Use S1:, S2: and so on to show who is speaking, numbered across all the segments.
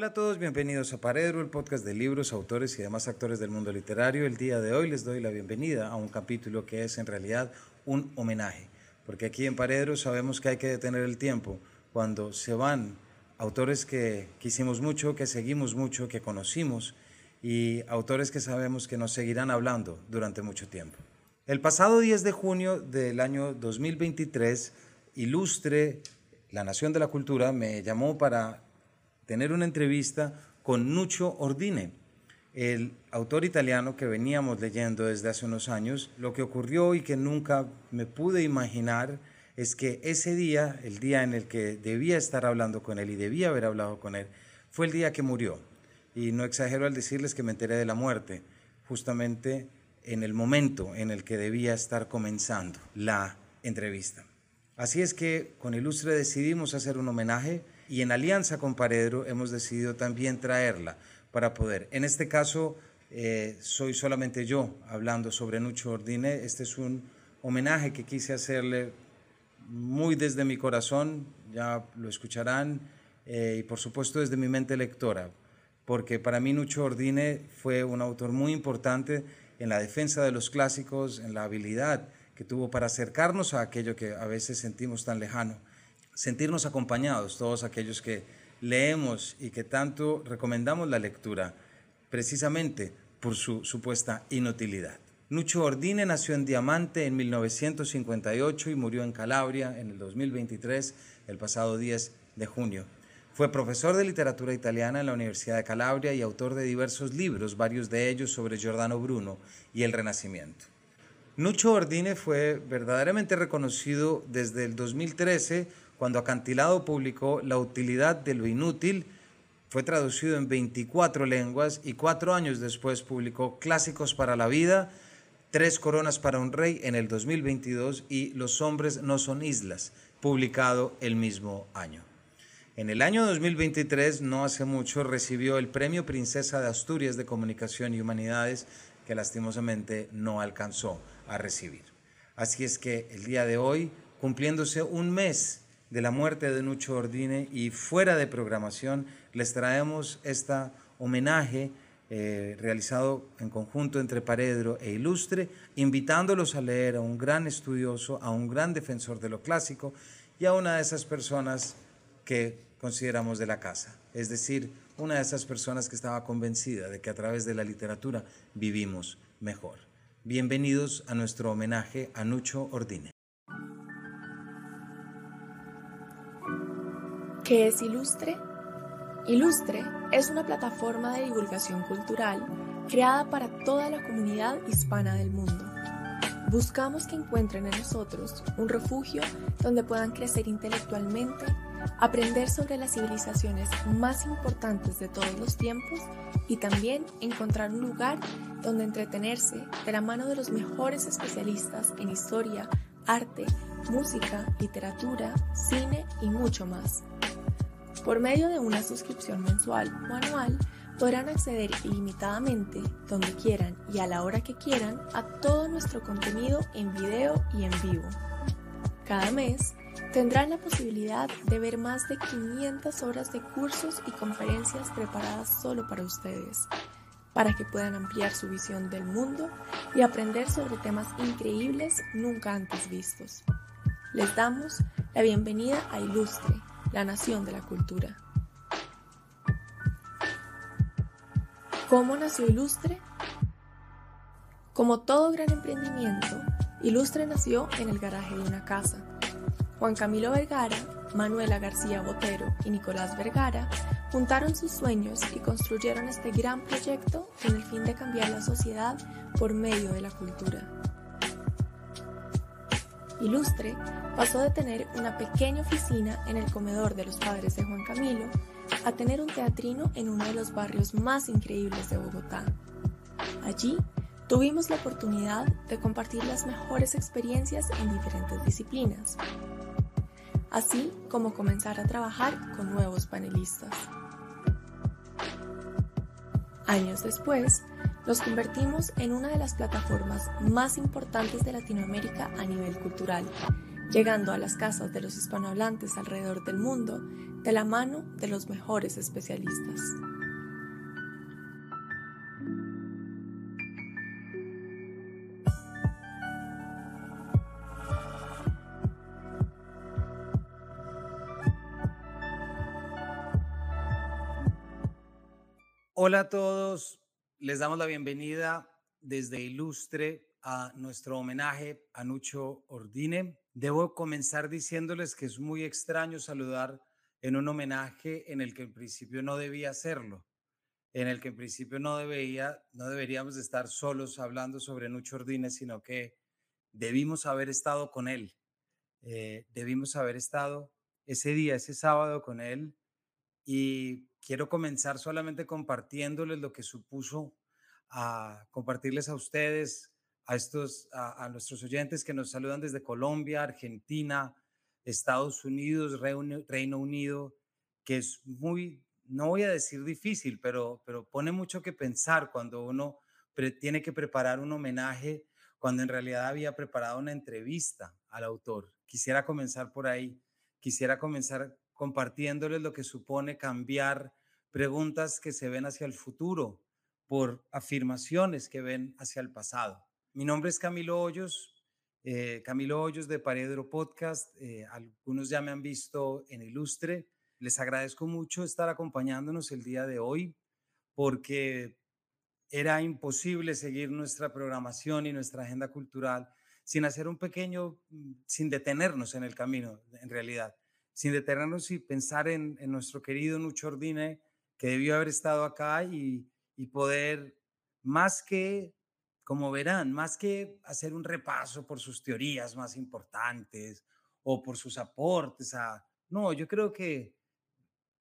S1: Hola a todos, bienvenidos a Paredro, el podcast de libros, autores y demás actores del mundo literario. El día de hoy les doy la bienvenida a un capítulo que es en realidad un homenaje, porque aquí en Paredro sabemos que hay que detener el tiempo cuando se van autores que quisimos mucho, que seguimos mucho, que conocimos y autores que sabemos que nos seguirán hablando durante mucho tiempo. El pasado 10 de junio del año 2023, Ilustre, La Nación de la Cultura, me llamó para tener una entrevista con Nuccio Ordine, el autor italiano que veníamos leyendo desde hace unos años. Lo que ocurrió y que nunca me pude imaginar es que ese día, el día en el que debía estar hablando con él y debía haber hablado con él, fue el día que murió. Y no exagero al decirles que me enteré de la muerte, justamente en el momento en el que debía estar comenzando la entrevista. Así es que con Ilustre decidimos hacer un homenaje y en alianza con Paredro hemos decidido también traerla para poder. En este caso, eh, soy solamente yo hablando sobre Nucho Ordine. Este es un homenaje que quise hacerle muy desde mi corazón, ya lo escucharán, eh, y por supuesto desde mi mente lectora, porque para mí Nucho Ordine fue un autor muy importante en la defensa de los clásicos, en la habilidad que tuvo para acercarnos a aquello que a veces sentimos tan lejano, sentirnos acompañados, todos aquellos que leemos y que tanto recomendamos la lectura, precisamente por su supuesta inutilidad. Nucho Ordine nació en Diamante en 1958 y murió en Calabria en el 2023, el pasado 10 de junio. Fue profesor de literatura italiana en la Universidad de Calabria y autor de diversos libros, varios de ellos sobre Giordano Bruno y el Renacimiento. Nucho Ordine fue verdaderamente reconocido desde el 2013, cuando Acantilado publicó La utilidad de lo inútil, fue traducido en 24 lenguas y cuatro años después publicó Clásicos para la vida, Tres coronas para un rey en el 2022 y Los hombres no son islas, publicado el mismo año. En el año 2023, no hace mucho, recibió el Premio Princesa de Asturias de Comunicación y Humanidades, que lastimosamente no alcanzó a recibir. Así es que el día de hoy, cumpliéndose un mes de la muerte de Nucho Ordine y fuera de programación, les traemos esta homenaje eh, realizado en conjunto entre Paredro e Ilustre, invitándolos a leer a un gran estudioso, a un gran defensor de lo clásico y a una de esas personas que consideramos de la casa, es decir, una de esas personas que estaba convencida de que a través de la literatura vivimos mejor. Bienvenidos a nuestro homenaje a Nucho Ordine.
S2: ¿Qué es Ilustre? Ilustre es una plataforma de divulgación cultural creada para toda la comunidad hispana del mundo. Buscamos que encuentren en nosotros un refugio donde puedan crecer intelectualmente, aprender sobre las civilizaciones más importantes de todos los tiempos y también encontrar un lugar donde entretenerse de la mano de los mejores especialistas en historia, arte, música, literatura, cine y mucho más. Por medio de una suscripción mensual o anual, podrán acceder ilimitadamente, donde quieran y a la hora que quieran, a todo nuestro contenido en video y en vivo. Cada mes tendrán la posibilidad de ver más de 500 horas de cursos y conferencias preparadas solo para ustedes, para que puedan ampliar su visión del mundo y aprender sobre temas increíbles nunca antes vistos. Les damos la bienvenida a Ilustre la nación de la cultura. ¿Cómo nació Ilustre? Como todo gran emprendimiento, Ilustre nació en el garaje de una casa. Juan Camilo Vergara, Manuela García Botero y Nicolás Vergara juntaron sus sueños y construyeron este gran proyecto con el fin de cambiar la sociedad por medio de la cultura. Ilustre pasó de tener una pequeña oficina en el comedor de los padres de Juan Camilo a tener un teatrino en uno de los barrios más increíbles de Bogotá. Allí tuvimos la oportunidad de compartir las mejores experiencias en diferentes disciplinas, así como comenzar a trabajar con nuevos panelistas. Años después, nos convertimos en una de las plataformas más importantes de Latinoamérica a nivel cultural, llegando a las casas de los hispanohablantes alrededor del mundo de la mano de los mejores especialistas.
S1: Hola a todos, les damos la bienvenida desde Ilustre a nuestro homenaje a Nucho Ordine. Debo comenzar diciéndoles que es muy extraño saludar en un homenaje en el que en principio no debía hacerlo, en el que en principio no, debía, no deberíamos estar solos hablando sobre Nucho Ordine, sino que debimos haber estado con él, eh, debimos haber estado ese día, ese sábado con él, y quiero comenzar solamente compartiéndoles lo que supuso compartirles a ustedes, a, estos, a, nuestros oyentes que nos saludan desde Colombia, Argentina, Estados Unidos, Reino, Unido, que es muy, no voy a decir difícil, pero, pero pone mucho que pensar cuando uno tiene que preparar un homenaje, cuando en realidad había preparado una entrevista al autor. Quisiera comenzar por ahí, quisiera comenzar compartiéndoles lo que supone cambiar preguntas que se ven hacia el futuro por afirmaciones que ven hacia el pasado. Mi nombre es Camilo Hoyos, eh, Camilo Hoyos de Paredro Podcast. Eh, algunos ya me han visto en Ilustre. Les agradezco mucho estar acompañándonos el día de hoy porque era imposible seguir nuestra programación y nuestra agenda cultural sin hacer un pequeño, mm, sin detenernos en el camino, en realidad, sin detenernos y pensar en, nuestro querido Nucho Ordine, que debió haber estado acá y, y poder, más que como verán, más que hacer un repaso por sus teorías más importantes o por sus aportes a... No, yo creo que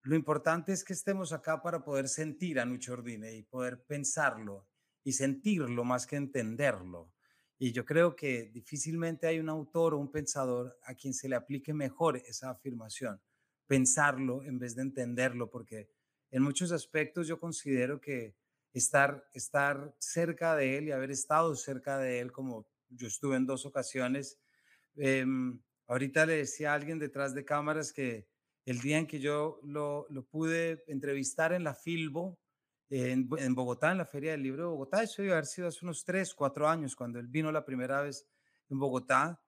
S1: lo importante es que estemos acá para poder sentir a Nucho Ordine y poder pensarlo y sentirlo más que entenderlo. Y yo creo que difícilmente hay un autor o un pensador a quien se le aplique mejor esa afirmación, pensarlo en vez de entenderlo, porque en muchos aspectos yo considero que estar, estar cerca de él y haber estado cerca de él, como yo estuve en dos ocasiones. Em, ahorita le decía a alguien detrás de cámaras que el día en que yo lo, lo pude entrevistar en la Filbo, en, Bogotá, en la Feria del Libro de Bogotá, eso debe haber sido hace unos tres, cuatro años, cuando él vino la primera vez en Bogotá,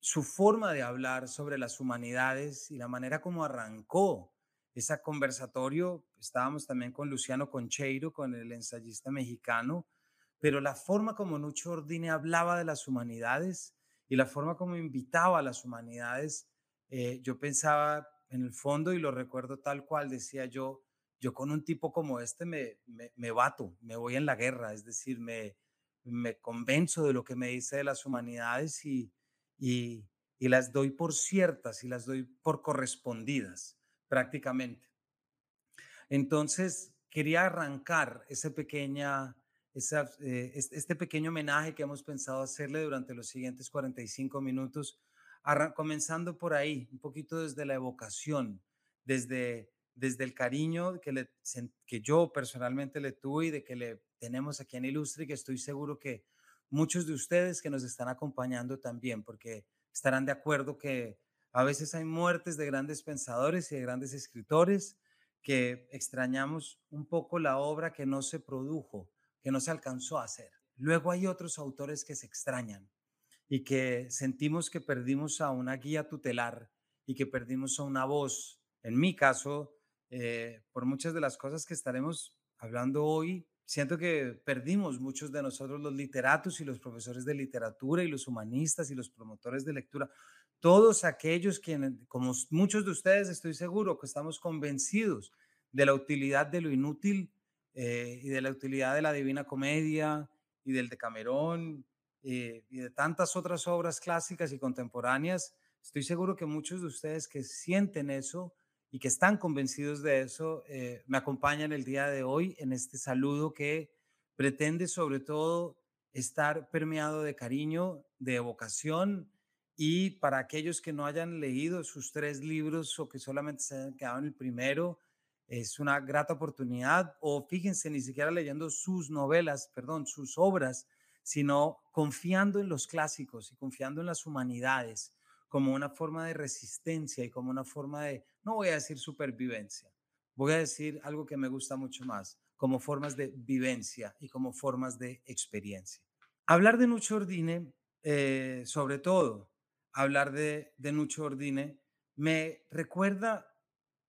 S1: su forma de hablar sobre las humanidades y la manera como arrancó ese conversatorio, estábamos también con Luciano Concheiro, con el ensayista mexicano, pero la forma como Nucho Ordine hablaba de las humanidades y la forma como invitaba a las humanidades, eh, yo pensaba en el fondo y lo recuerdo tal cual, decía yo, yo con un tipo como este me, me, me bato, me voy en la guerra, es decir, me, me convenzo de lo que me dice de las humanidades y, y, y las doy por ciertas y las doy por correspondidas prácticamente. Entonces, quería arrancar ese pequeña, eh, este pequeño homenaje que hemos pensado hacerle durante los siguientes 45 minutos, comenzando por ahí, un poquito desde la evocación, desde, desde el cariño que, le, que yo personalmente le tuve y de que le tenemos aquí en Ilustre, que estoy seguro que muchos de ustedes que nos están acompañando también, porque estarán de acuerdo que a veces hay muertes de grandes pensadores y de grandes escritores que extrañamos un poco la obra que no se produjo, que no se alcanzó a hacer. Luego hay otros autores que se extrañan y que sentimos que perdimos a una guía tutelar y que perdimos a una voz. En mi caso, eh, por muchas de las cosas que estaremos hablando hoy, siento que perdimos muchos de nosotros los literatos y los profesores de literatura y los humanistas y los promotores de lectura todos aquellos quienes, como muchos de ustedes, estoy seguro que estamos convencidos de la utilidad de lo inútil eh, y de la utilidad de la Divina Comedia y del Decamerón eh, y de tantas otras obras clásicas y contemporáneas. Estoy seguro que muchos de ustedes que sienten eso y que están convencidos de eso eh, me acompañan el día de hoy en este saludo que pretende sobre todo estar permeado de cariño, de evocación y para aquellos que no hayan leído sus tres libros o que solamente se hayan quedado en el primero, es una grata oportunidad. O fíjense, ni siquiera leyendo sus novelas, perdón, sus obras, sino confiando en los clásicos y confiando en las humanidades, como una forma de resistencia y como una forma de, no voy a decir supervivencia, voy a decir algo que me gusta mucho más, como formas de vivencia y como formas de experiencia. Hablar de Nucho Ordine, eh, sobre todo, hablar de, de Nucho Ordine, me recuerda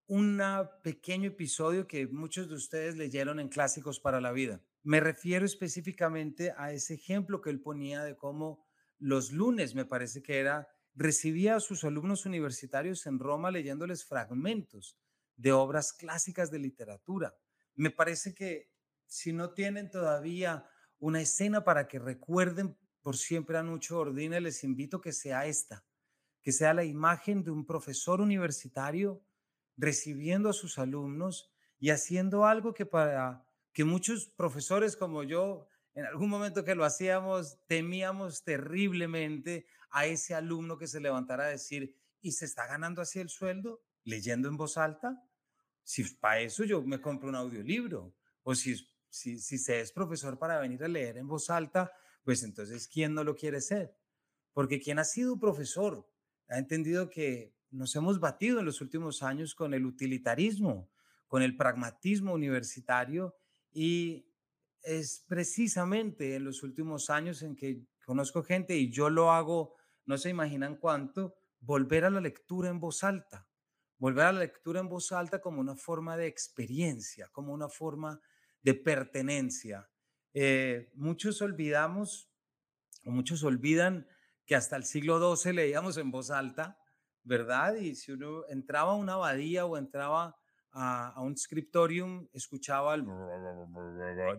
S1: un pequeño episodio que muchos de ustedes leyeron en Clásicos para la Vida. Me refiero específicamente a ese ejemplo que él ponía de cómo los lunes, me parece que era, recibía a sus alumnos universitarios en Roma leyéndoles fragmentos de obras clásicas de literatura. Me parece que si no tienen todavía una escena para que recuerden por siempre a Nucho Ordine, les invito que sea esta, que sea la imagen de un profesor universitario recibiendo a sus alumnos y haciendo algo que para que muchos profesores como yo, en algún momento que lo hacíamos, temíamos terriblemente a ese alumno que se levantara a decir, ¿y se está ganando así el sueldo? ¿Leyendo en voz alta? Si para eso yo me compro un audiolibro. O si, si, si se es profesor para venir a leer en voz alta, pues entonces, ¿quién no lo quiere ser? Porque quien ha sido profesor ha entendido que nos hemos batido en los últimos años con el utilitarismo, con el pragmatismo universitario y es precisamente en los últimos años en que conozco gente y yo lo hago, no se imaginan cuánto, volver a la lectura en voz alta, volver a la lectura en voz alta como una forma de experiencia, como una forma de pertenencia. Eh, muchos olvidamos, o muchos olvidan que hasta el siglo XII leíamos en voz alta ¿verdad? Y si uno entraba a una abadía o entraba a, un scriptorium, escuchaba el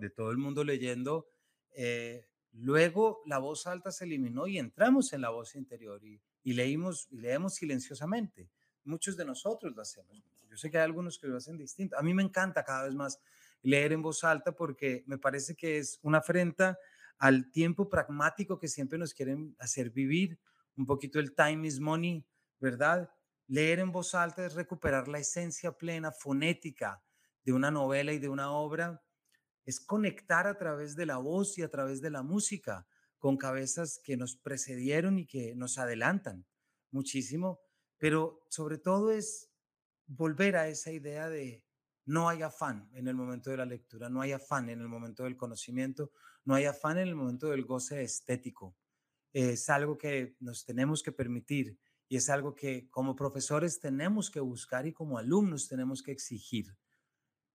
S1: de todo el mundo leyendo. Eh, luego la voz alta se eliminó y entramos en la voz interior y, leímos y leemos silenciosamente. Muchos de nosotros lo hacemos. Yo sé que hay algunos que lo hacen distinto. A mí me encanta cada vez más leer en voz alta porque me parece que es una afrenta al tiempo pragmático que siempre nos quieren hacer vivir, un poquito el time is money, ¿verdad? Leer en voz alta es recuperar la esencia plena fonética de una novela y de una obra, es conectar a través de la voz y a través de la música con cabezas que nos precedieron y que nos adelantan muchísimo, pero sobre todo es volver a esa idea de no hay afán en el momento de la lectura, no hay afán en el momento del conocimiento, no hay afán en el momento del goce estético. Es algo que nos tenemos que permitir y es algo que como profesores tenemos que buscar y como alumnos tenemos que exigir.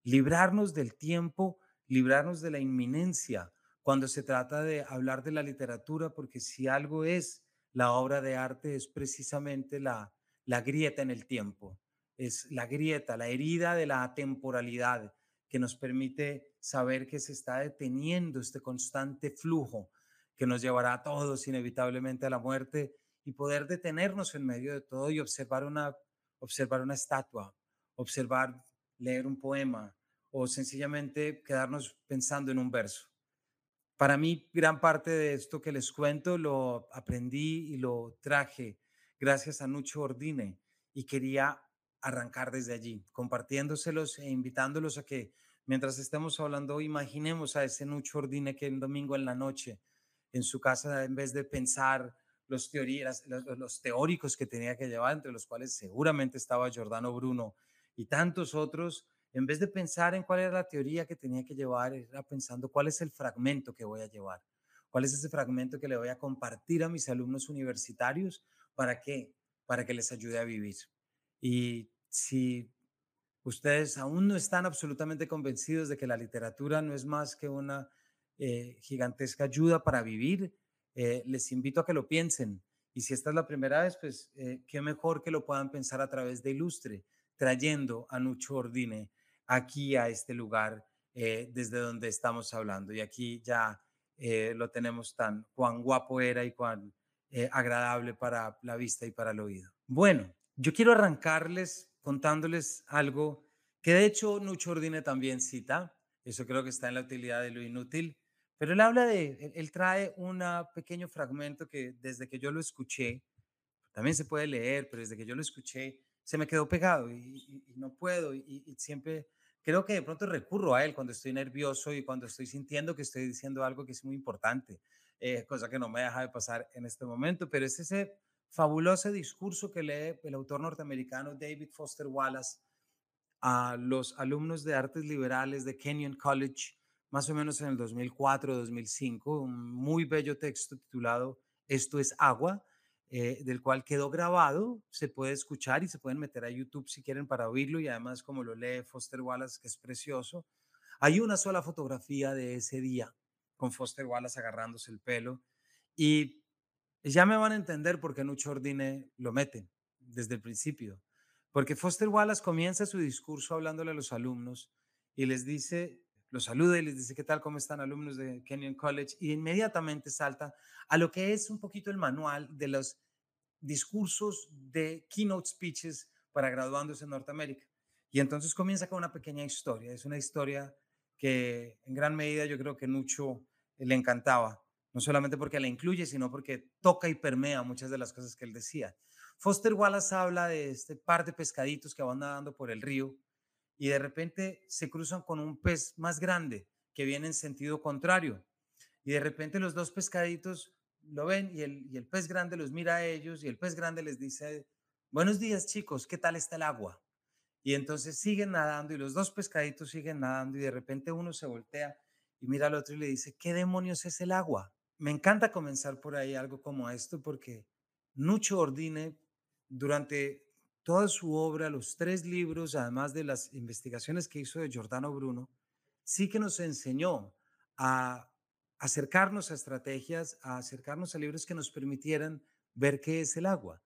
S1: Librarnos del tiempo, librarnos de la inminencia cuando se trata de hablar de la literatura, porque si algo es la obra de arte es precisamente la, la grieta en el tiempo, es la grieta, la herida de la temporalidad que nos permite saber que se está deteniendo este constante flujo que nos llevará a todos inevitablemente a la muerte y poder detenernos en medio de todo y observar una, observar una estatua, observar, leer un poema o sencillamente quedarnos pensando en un verso. Para mí, gran parte de esto que les cuento lo aprendí y lo traje gracias a Nucho Ordine y quería arrancar desde allí, compartiéndoselos e invitándolos a que mientras estemos hablando, imaginemos a ese Nucho Ordine que el domingo en la noche en su casa, en vez de pensar los, teóricos que tenía que llevar, entre los cuales seguramente estaba Giordano Bruno y tantos otros, en vez de pensar en cuál era la teoría que tenía que llevar, era pensando cuál es el fragmento que voy a llevar, cuál es ese fragmento que le voy a compartir a mis alumnos universitarios, ¿para qué? Para que les ayude a vivir. Y si ustedes aún no están absolutamente convencidos de que la literatura no es más que una eh, gigantesca ayuda para vivir, eh, les invito a que lo piensen. Y si esta es la primera vez, pues eh, qué mejor que lo puedan pensar a través de Ilustre, trayendo a Nucho Ordine aquí a este lugar eh, desde donde estamos hablando. Y aquí ya lo tenemos tan cuán guapo era y cuán agradable para la vista y para el oído. Bueno, yo quiero arrancarles contándoles algo que de hecho Nucho Ordine también cita. Eso creo que está en la utilidad de lo inútil. Pero él habla de, él, trae un pequeño fragmento que desde que yo lo escuché, también se puede leer, pero desde que yo lo escuché, se me quedó pegado y, no puedo y, siempre creo que de pronto recurro a él cuando estoy nervioso y cuando estoy sintiendo que estoy diciendo algo que es muy importante, eh, cosa que no me deja de pasar en este momento, pero es ese fabuloso discurso que lee el autor norteamericano David Foster Wallace a los alumnos de artes liberales de Kenyon College, más o menos en el 2004-2005, un muy bello texto titulado Esto es agua, eh, del cual quedó grabado, se puede escuchar y se pueden meter a YouTube si quieren para oírlo y además como lo lee Foster Wallace, que es precioso. Hay una sola fotografía de ese día con Foster Wallace agarrándose el pelo y ya me van a entender por qué Nucho Ordine lo mete desde el principio. Porque Foster Wallace comienza su discurso hablándole a los alumnos y les dice, los saluda y les dice, ¿qué tal? ¿Cómo están alumnos de Kenyon College? Y inmediatamente salta a lo que es un poquito el manual de los discursos de keynote speeches para graduandos en Norteamérica. Y entonces comienza con una pequeña historia. Es una historia que en gran medida yo creo que Nucho le encantaba no solamente porque la incluye, sino porque toca y permea muchas de las cosas que él decía. Foster Wallace habla de este par de pescaditos que van nadando por el río y de repente se cruzan con un pez más grande que viene en sentido contrario. Y de repente los dos pescaditos lo ven y el, y el pez grande los mira a ellos y el pez grande les dice, buenos días chicos, ¿qué tal está el agua? Y entonces siguen nadando y los dos pescaditos siguen nadando y de repente uno se voltea y mira al otro y le dice, ¿qué demonios es el agua? me encanta comenzar por ahí algo como esto porque Nucho Ordine, durante toda su obra, los tres libros, además de las investigaciones que hizo de Giordano Bruno, sí que nos enseñó a acercarnos a estrategias, a acercarnos a libros que nos permitieran ver qué es el agua.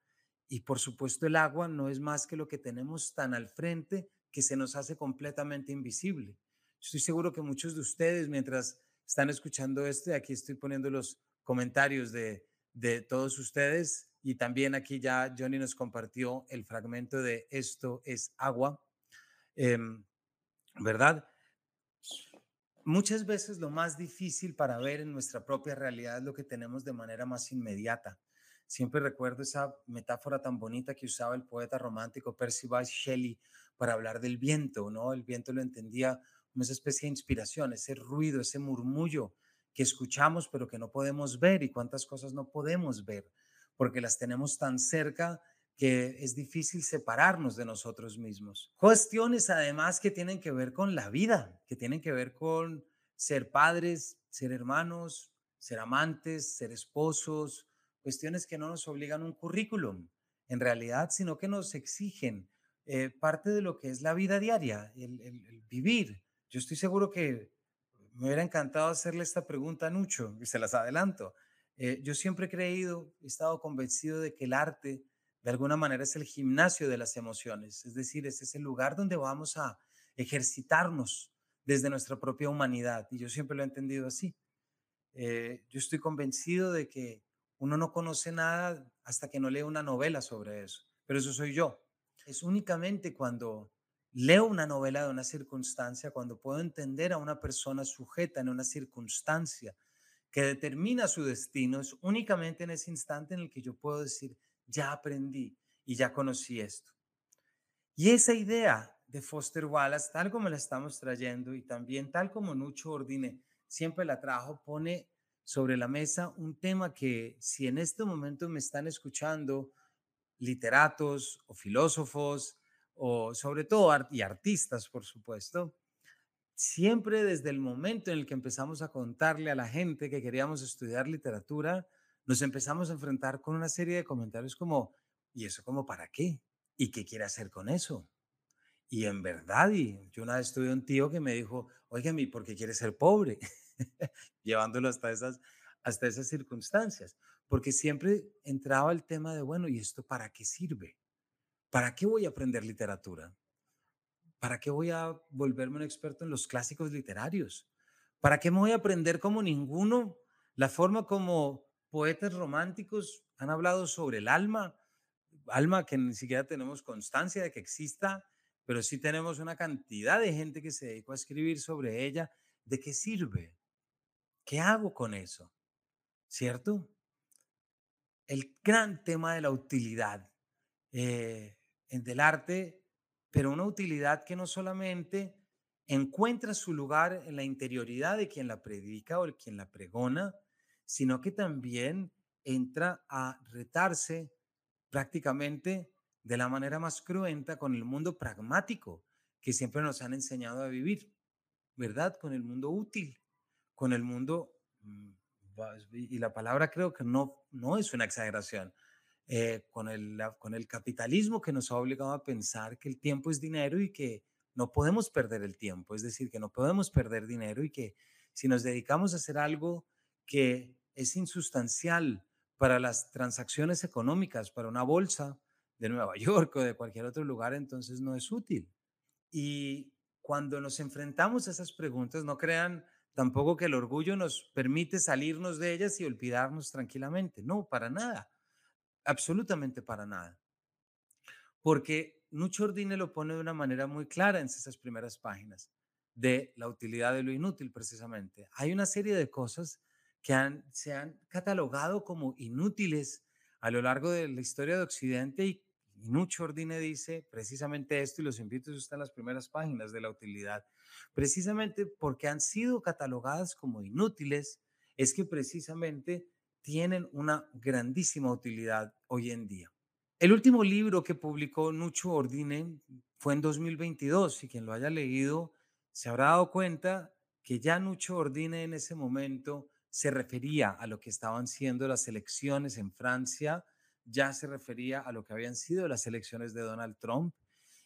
S1: Y por supuesto el agua no es más que lo que tenemos tan al frente que se nos hace completamente invisible. Estoy seguro que muchos de ustedes, mientras están escuchando esto y aquí estoy poniendo los comentarios de, de todos ustedes y también aquí ya Johnny nos compartió el fragmento de Esto es agua, em, ¿verdad? Muchas veces lo más difícil para ver en nuestra propia realidad es lo que tenemos de manera más inmediata. Siempre recuerdo esa metáfora tan bonita que usaba el poeta romántico Percy Bysshe Shelley para hablar del viento, ¿no? El viento lo entendía esa especie de inspiración, ese ruido, ese murmullo que escuchamos pero que no podemos ver y cuántas cosas no podemos ver porque las tenemos tan cerca que es difícil separarnos de nosotros mismos. Cuestiones además que tienen que ver con la vida, que tienen que ver con ser padres, ser hermanos, ser amantes, ser esposos, cuestiones que no nos obligan un currículum en realidad, sino que nos exigen eh, parte de lo que es la vida diaria, el vivir, yo estoy seguro que me hubiera encantado hacerle esta pregunta a Nucho, y se las adelanto. Eh, yo siempre he creído, he estado convencido de que el arte, de alguna manera, es el gimnasio de las emociones, es decir, es ese lugar donde vamos a ejercitarnos desde nuestra propia humanidad, y yo siempre lo he entendido así. Eh, yo estoy convencido de que uno no conoce nada hasta que no lee una novela sobre eso, pero eso soy yo. Es únicamente cuando leo una novela de una circunstancia, cuando puedo entender a una persona sujeta en una circunstancia que determina su destino, es únicamente en ese instante en el que yo puedo decir, ya aprendí y ya conocí esto. Y esa idea de Foster Wallace, tal como la estamos trayendo y también tal como Nucho Ordine siempre la trajo, pone sobre la mesa un tema que si en este momento me están escuchando literatos o filósofos, o sobre todo y artistas, por supuesto, siempre desde el momento en el que empezamos a contarle a la gente que queríamos estudiar literatura, nos empezamos a enfrentar con una serie de comentarios como, ¿y eso como para qué? ¿Y qué quiere hacer con eso? Y en verdad, y yo una vez tuve un tío que me dijo, oigan, ¿y por qué quiere ser pobre? Llevándolo hasta esas, hasta esas circunstancias. Porque siempre entraba el tema de, bueno, ¿y esto para qué sirve? ¿Para qué voy a aprender literatura? ¿Para qué voy a volverme un experto en los clásicos literarios? ¿Para qué me voy a aprender como ninguno la forma como poetas románticos han hablado sobre el alma? Alma que ni siquiera tenemos constancia de que exista, pero sí tenemos una cantidad de gente que se dedicó a escribir sobre ella. ¿De qué sirve? ¿Qué hago con eso? ¿Cierto? El gran tema de la utilidad. Eh, del arte, pero una utilidad que no solamente encuentra su lugar en la interioridad de quien la predica o el quien la pregona, sino que también entra a retarse prácticamente de la manera más cruenta con el mundo pragmático que siempre nos han enseñado a vivir, ¿verdad? Con el mundo útil, con el mundo, mm, y la palabra creo que no, no es una exageración, eh, con, el, con el capitalismo que nos ha obligado a pensar que el tiempo es dinero y que no podemos perder el tiempo, es decir, que no podemos perder dinero y que si nos dedicamos a hacer algo que es insustancial para las transacciones económicas, para una bolsa de Nueva York o de cualquier otro lugar, entonces no es útil. Y cuando nos enfrentamos a esas preguntas, no crean tampoco que el orgullo nos permite salirnos de ellas y olvidarnos tranquilamente. No, para nada. Absolutamente para nada. Porque Nucho Ordine lo pone de una manera muy clara en esas primeras páginas de la utilidad de lo inútil, precisamente. Hay una serie de cosas que han, se han catalogado como inútiles a lo largo de la historia de Occidente y, Nucho Ordine dice precisamente esto y los invito a estar en las primeras páginas de la utilidad. Precisamente porque han sido catalogadas como inútiles, es que precisamente tienen una grandísima utilidad hoy en día. El último libro que publicó Nucho Ordine fue en 2022 y quien lo haya leído se habrá dado cuenta que ya Nucho Ordine en ese momento se refería a lo que estaban siendo las elecciones en Francia, ya se refería a lo que habían sido las elecciones de Donald Trump.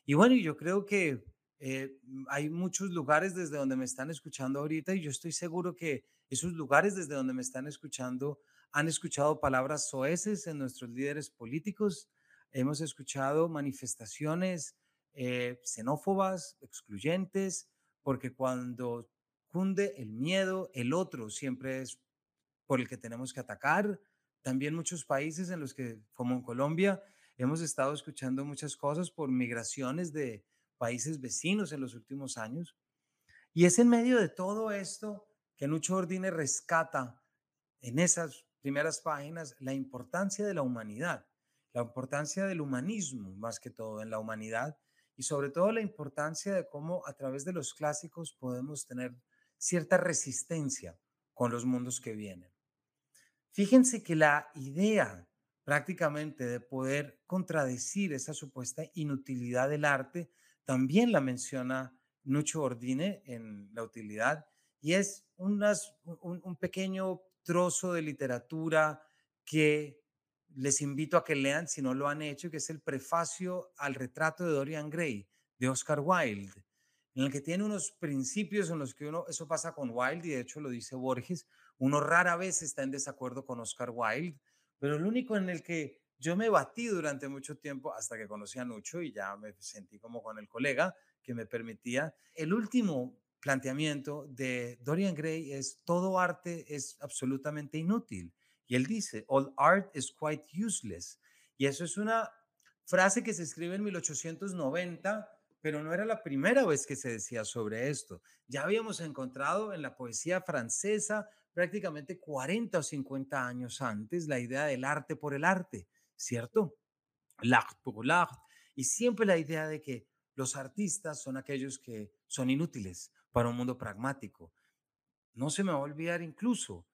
S1: Y bueno, yo creo que eh, hay muchos lugares desde donde me están escuchando ahorita y yo estoy seguro que esos lugares desde donde me están escuchando han escuchado palabras soeces en nuestros líderes políticos, hemos escuchado manifestaciones eh, xenófobas, excluyentes, porque cuando cunde el miedo, el otro siempre es por el que tenemos que atacar. También muchos países en los que, como en Colombia, hemos estado escuchando muchas cosas por migraciones de países vecinos en los últimos años. Y es en medio de todo esto que Nucho Ordine rescata en esas primeras páginas la importancia de la humanidad, la importancia del humanismo más que todo en la humanidad y sobre todo la importancia de cómo a través de los clásicos podemos tener cierta resistencia con los mundos que vienen. Fíjense que la idea prácticamente de poder contradecir esa supuesta inutilidad del arte también la menciona Nucho Ordine en La utilidad y es un, un pequeño trozo de literatura que les invito a que lean si no lo han hecho, que es el prefacio al retrato de Dorian Gray de Oscar Wilde, en el que tiene unos principios en los que uno, eso pasa con Wilde y de hecho lo dice Borges, uno rara vez está en desacuerdo con Oscar Wilde, pero el único en el que yo me batí durante mucho tiempo hasta que conocí a Nucho y ya me sentí como con el colega que me permitía. El último planteamiento de Dorian Gray es todo arte es absolutamente inútil. Y él dice, all art is quite useless. Y eso es una frase que se escribe en 1890, pero no era la primera vez que se decía sobre esto. Ya habíamos encontrado en la poesía francesa prácticamente 40 o 50 años antes la idea del arte por el arte, ¿cierto? L'art pour l'art. Y siempre la idea de que los artistas son aquellos que son inútiles para un mundo pragmático. No se me va a olvidar incluso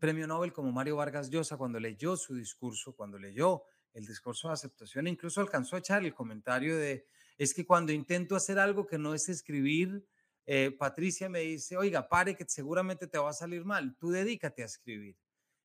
S1: premio Nobel como Mario Vargas Llosa, cuando leyó su discurso, cuando leyó el discurso de aceptación, incluso alcanzó a echar el comentario de, es que cuando intento hacer algo que no es escribir, eh, Patricia me dice, oiga, pare que seguramente te va a salir mal, tú dedícate a escribir.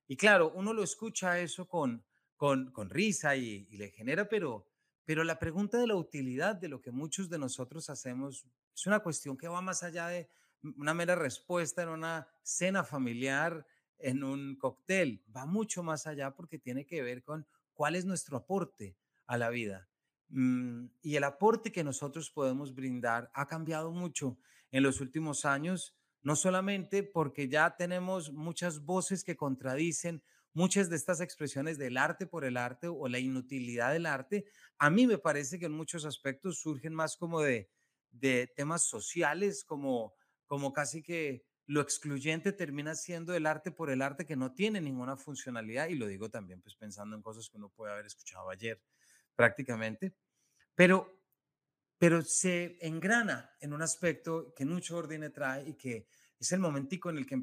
S1: Y claro, uno lo escucha eso con, con, risa y, y le genera, pero, pero la pregunta de la utilidad de lo que muchos de nosotros hacemos es una cuestión que va más allá de una mera respuesta en una cena familiar en un cóctel, va mucho más allá porque tiene que ver con cuál es nuestro aporte a la vida. Mm, y el aporte que nosotros podemos brindar ha cambiado mucho en los últimos años, no solamente porque ya tenemos muchas voces que contradicen muchas de estas expresiones del arte por el arte o la inutilidad del arte, a mí me parece que en muchos aspectos surgen más como de, temas sociales, como, como casi que lo excluyente termina siendo el arte por el arte que no tiene ninguna funcionalidad, y lo digo también pues pensando en cosas que uno puede haber escuchado ayer prácticamente, pero, pero se engrana en un aspecto que mucho orden trae y que es el momentico en el que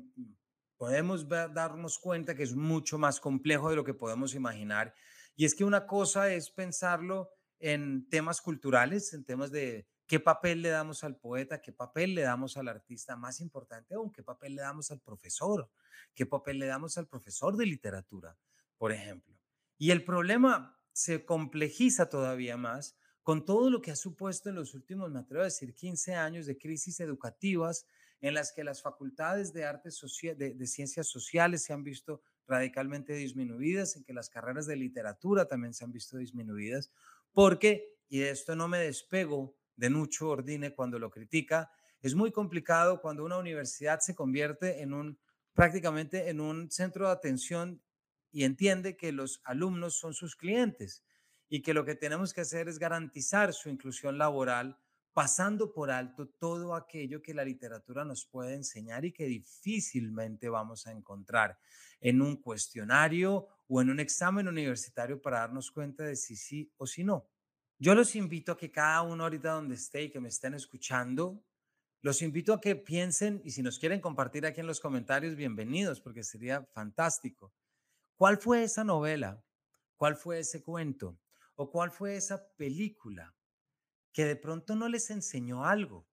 S1: podemos darnos cuenta que es mucho más complejo de lo que podemos imaginar, Y es que una cosa es pensarlo en temas culturales, en temas de qué papel le damos al poeta, qué papel le damos al artista, más importante aún, qué papel le damos al profesor, qué papel le damos al profesor de literatura, por ejemplo. Y el problema se complejiza todavía más con todo lo que ha supuesto en los últimos, me atrevo a decir, 15 años de crisis educativas en las que las facultades de ciencias sociales se han visto radicalmente disminuidas, en que las carreras de literatura también se han visto disminuidas, porque, y de esto no me despego de Nucho Ordine cuando lo critica, es muy complicado cuando una universidad se convierte en un prácticamente en un centro de atención y entiende que los alumnos son sus clientes y que lo que tenemos que hacer es garantizar su inclusión laboral pasando por alto todo aquello que la literatura nos puede enseñar y que difícilmente vamos a encontrar en un cuestionario o en un examen universitario para darnos cuenta de si sí o si no. Yo los invito a que cada uno ahorita donde esté y que me estén escuchando, los invito a que piensen y si nos quieren compartir aquí en los comentarios, bienvenidos, porque sería fantástico. ¿Cuál fue esa novela? ¿Cuál fue ese cuento? ¿O cuál fue esa película que de pronto no les enseñó algo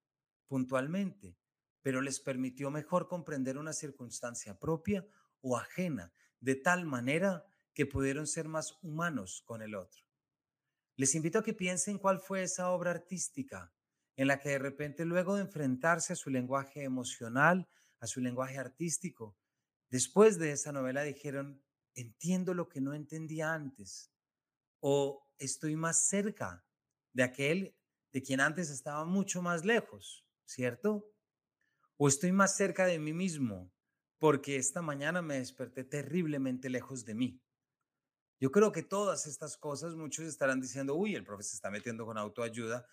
S1: puntualmente, pero les permitió mejor comprender una circunstancia propia o ajena, de tal manera que pudieron ser más humanos con el otro. Les invito a que piensen cuál fue esa obra artística en la que de repente luego de enfrentarse a su lenguaje emocional, a su lenguaje artístico, después de esa novela dijeron, entiendo lo que no entendía antes o estoy más cerca de aquel de quien antes estaba mucho más lejos, ¿cierto? O estoy más cerca de mí mismo porque esta mañana me desperté terriblemente lejos de mí. Yo creo que todas estas cosas, muchos estarán diciendo, uy, el profe se está metiendo con autoayuda.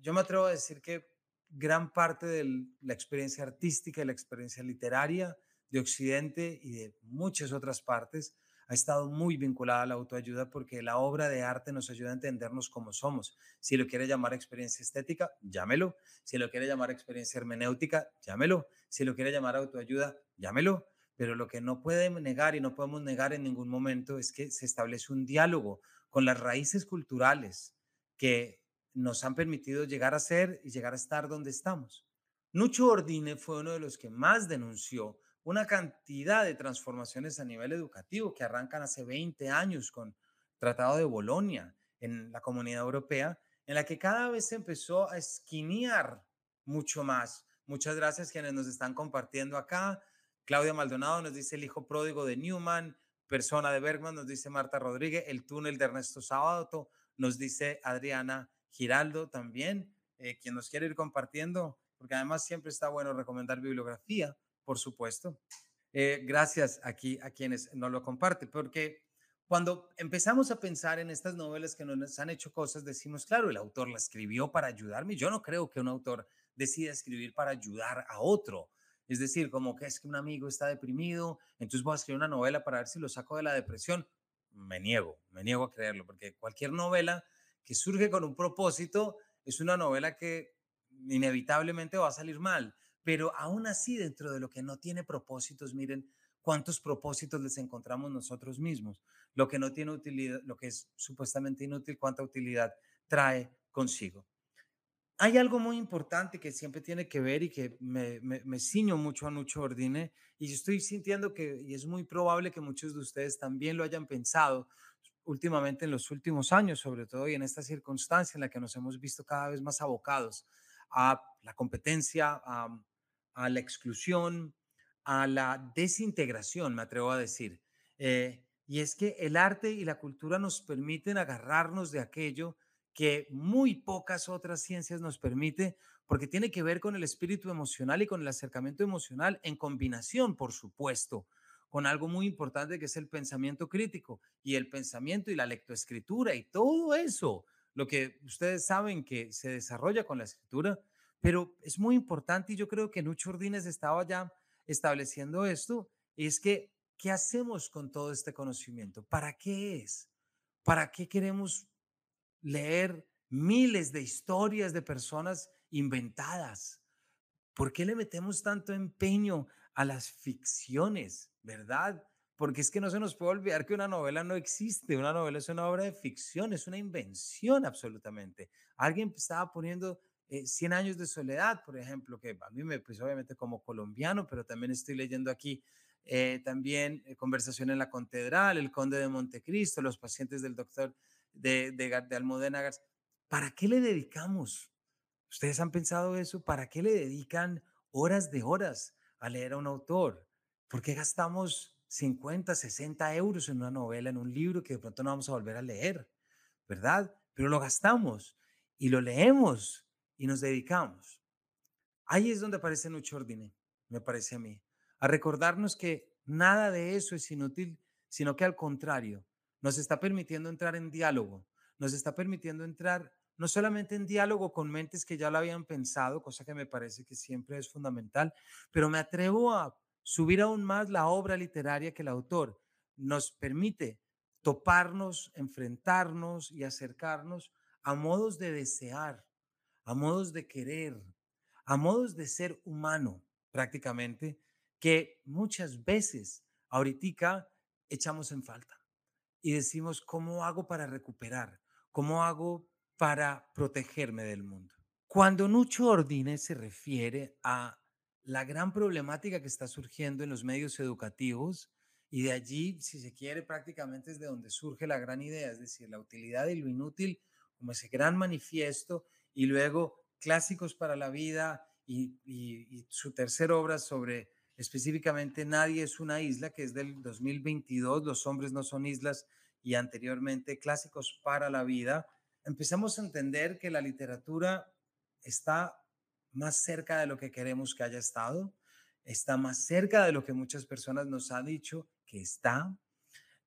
S1: Yo me atrevo a decir que gran parte de la experiencia artística y la experiencia literaria de Occidente y de muchas otras partes ha estado muy vinculada a la autoayuda porque la obra de arte nos ayuda a entendernos como somos. Si lo quiere llamar experiencia estética, llámelo. Si lo quiere llamar experiencia hermenéutica, llámelo. Si lo quiere llamar autoayuda, llámelo. Pero lo que no puede negar y no podemos negar en ningún momento es que se establece un diálogo con las raíces culturales que nos han permitido llegar a ser y llegar a estar donde estamos. Nucho Ordine fue uno de los que más denunció una cantidad de transformaciones a nivel educativo que arrancan hace 20 años con Tratado de Bolonia en la Comunidad Europea, en la que cada vez se empezó a esquinear mucho más. Muchas gracias quienes nos están compartiendo acá. Claudia Maldonado nos dice el hijo pródigo de Newman, persona de Bergman, nos dice Marta Rodríguez, el túnel de Ernesto Sábato, nos dice Adriana Giraldo también, eh, quien nos quiere ir compartiendo, porque además siempre está bueno recomendar bibliografía por supuesto. Eh, gracias aquí a quienes nos lo comparten, porque cuando empezamos a pensar en estas novelas que nos han hecho cosas, decimos, claro, el autor la escribió para ayudarme. Yo no creo que un autor decida escribir para ayudar a otro. Es decir, como que es que un amigo está deprimido, entonces voy a escribir una novela para ver si lo saco de la depresión. Me niego, me niego a creerlo, porque cualquier novela que surge con un propósito es una novela que inevitablemente va a salir mal pero aún así dentro de lo que no tiene propósitos, miren cuántos propósitos les encontramos nosotros mismos. Lo que no tiene utilidad, lo que es supuestamente inútil, cuánta utilidad trae consigo. Hay algo muy importante que siempre tiene que ver y que me, me, ciño mucho a Nucho Ordine y estoy sintiendo que, y es muy probable que muchos de ustedes también lo hayan pensado últimamente en los últimos años, sobre todo y en esta circunstancia en la que nos hemos visto cada vez más abocados a la competencia, a, la exclusión, a la desintegración, me atrevo a decir. Eh, y es que el arte y la cultura nos permiten agarrarnos de aquello que muy pocas otras ciencias nos permite, porque tiene que ver con el espíritu emocional y con el acercamiento emocional en combinación, por supuesto, con algo muy importante que es el pensamiento crítico y el pensamiento y la lectoescritura y todo eso, lo que ustedes saben que se desarrolla con la escritura, pero es muy importante y yo creo que Nucho Ordines estaba ya estableciendo esto, es que, ¿qué hacemos con todo este conocimiento? ¿Para qué es? ¿Para qué queremos leer miles de historias de personas inventadas? ¿Por qué le metemos tanto empeño a las ficciones, verdad? Porque es que no se nos puede olvidar que una novela no existe, una novela es una obra de ficción, es una invención absolutamente. Alguien estaba poniendo 100 eh, años de soledad, por ejemplo, que a mí me, pues obviamente como colombiano, pero también estoy leyendo aquí eh, también eh, Conversación en la Catedral, El Conde de Montecristo, Los pacientes del doctor de, de, de Almudena ¿Para qué le dedicamos? ¿Ustedes han pensado eso? ¿Para qué le dedican horas de horas a leer a un autor? ¿Por qué gastamos 50, 60 euros en una novela, en un libro que de pronto no vamos a volver a leer, ¿verdad? Pero lo gastamos y lo leemos y nos dedicamos. Ahí es donde aparece Nucho Ordine, me parece a mí, a recordarnos que nada de eso es inútil, sino que al contrario, nos está permitiendo entrar en diálogo, nos está permitiendo entrar no solamente en diálogo con mentes que ya lo habían pensado, cosa que me parece que siempre es fundamental, pero me atrevo a subir aún más la obra literaria que el autor nos permite toparnos, enfrentarnos y acercarnos a modos de desear, a modos de querer, a modos de ser humano prácticamente, que muchas veces ahorita echamos en falta y decimos, ¿cómo hago para recuperar? ¿Cómo hago para protegerme del mundo? Cuando Nucho Ordine se refiere a la gran problemática que está surgiendo en los medios educativos y de allí, si se quiere, prácticamente es de donde surge la gran idea, es decir, la utilidad y lo inútil como ese gran manifiesto y luego clásicos para la vida y, su tercera obra sobre específicamente Nadie es una isla, que es del 2022, Los hombres no son islas y anteriormente Clásicos para la vida, empezamos a entender que la literatura está más cerca de lo que queremos que haya estado, está más cerca de lo que muchas personas nos han dicho que está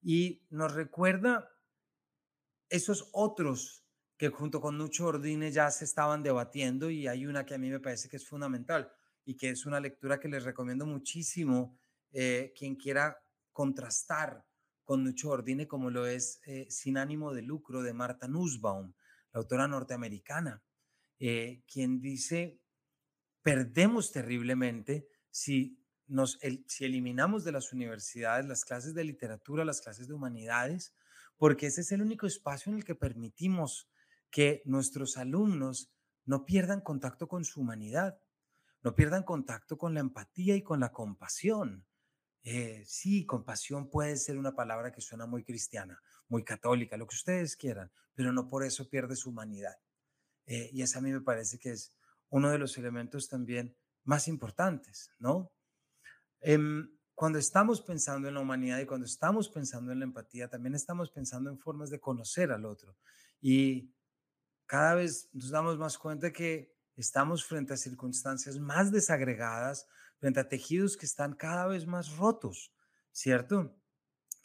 S1: y nos recuerda esos otros que junto con Nucho Ordine ya se estaban debatiendo y hay una que a mí me parece que es fundamental y que es una lectura que les recomiendo muchísimo eh, quien quiera contrastar con Nucho Ordine como lo es eh, Sin ánimo de lucro de Marta Nussbaum, la autora norteamericana, eh, quien dice perdemos terriblemente si, nos, si eliminamos de las universidades las clases de literatura, las clases de humanidades, porque ese es el único espacio en el que permitimos que nuestros alumnos no pierdan contacto con su humanidad, no pierdan contacto con la empatía y con la compasión. Eh, sí, compasión puede ser una palabra que suena muy cristiana, muy católica, lo que ustedes quieran, pero no por eso pierde su humanidad. Eh, y eso a mí me parece que es uno de los elementos también más importantes, ¿no? Em, cuando estamos pensando en la humanidad y cuando estamos pensando en la empatía, también estamos pensando en formas de conocer al otro. Y cada vez nos damos más cuenta que estamos frente a circunstancias más desagregadas, frente a tejidos que están cada vez más rotos, ¿cierto?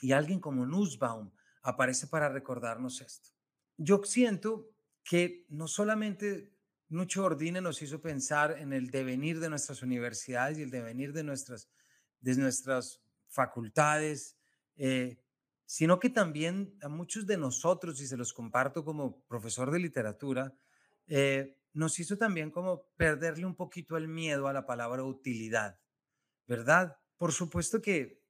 S1: Y alguien como Nussbaum aparece para recordarnos esto. Yo siento que no solamente mucho Ordine nos hizo pensar en el devenir de nuestras universidades y el devenir de nuestras, de nuestras facultades, eh, sino que también a muchos de nosotros, y se los comparto como profesor de literatura, eh, nos hizo también como perderle un poquito el miedo a la palabra utilidad, ¿verdad? Por supuesto que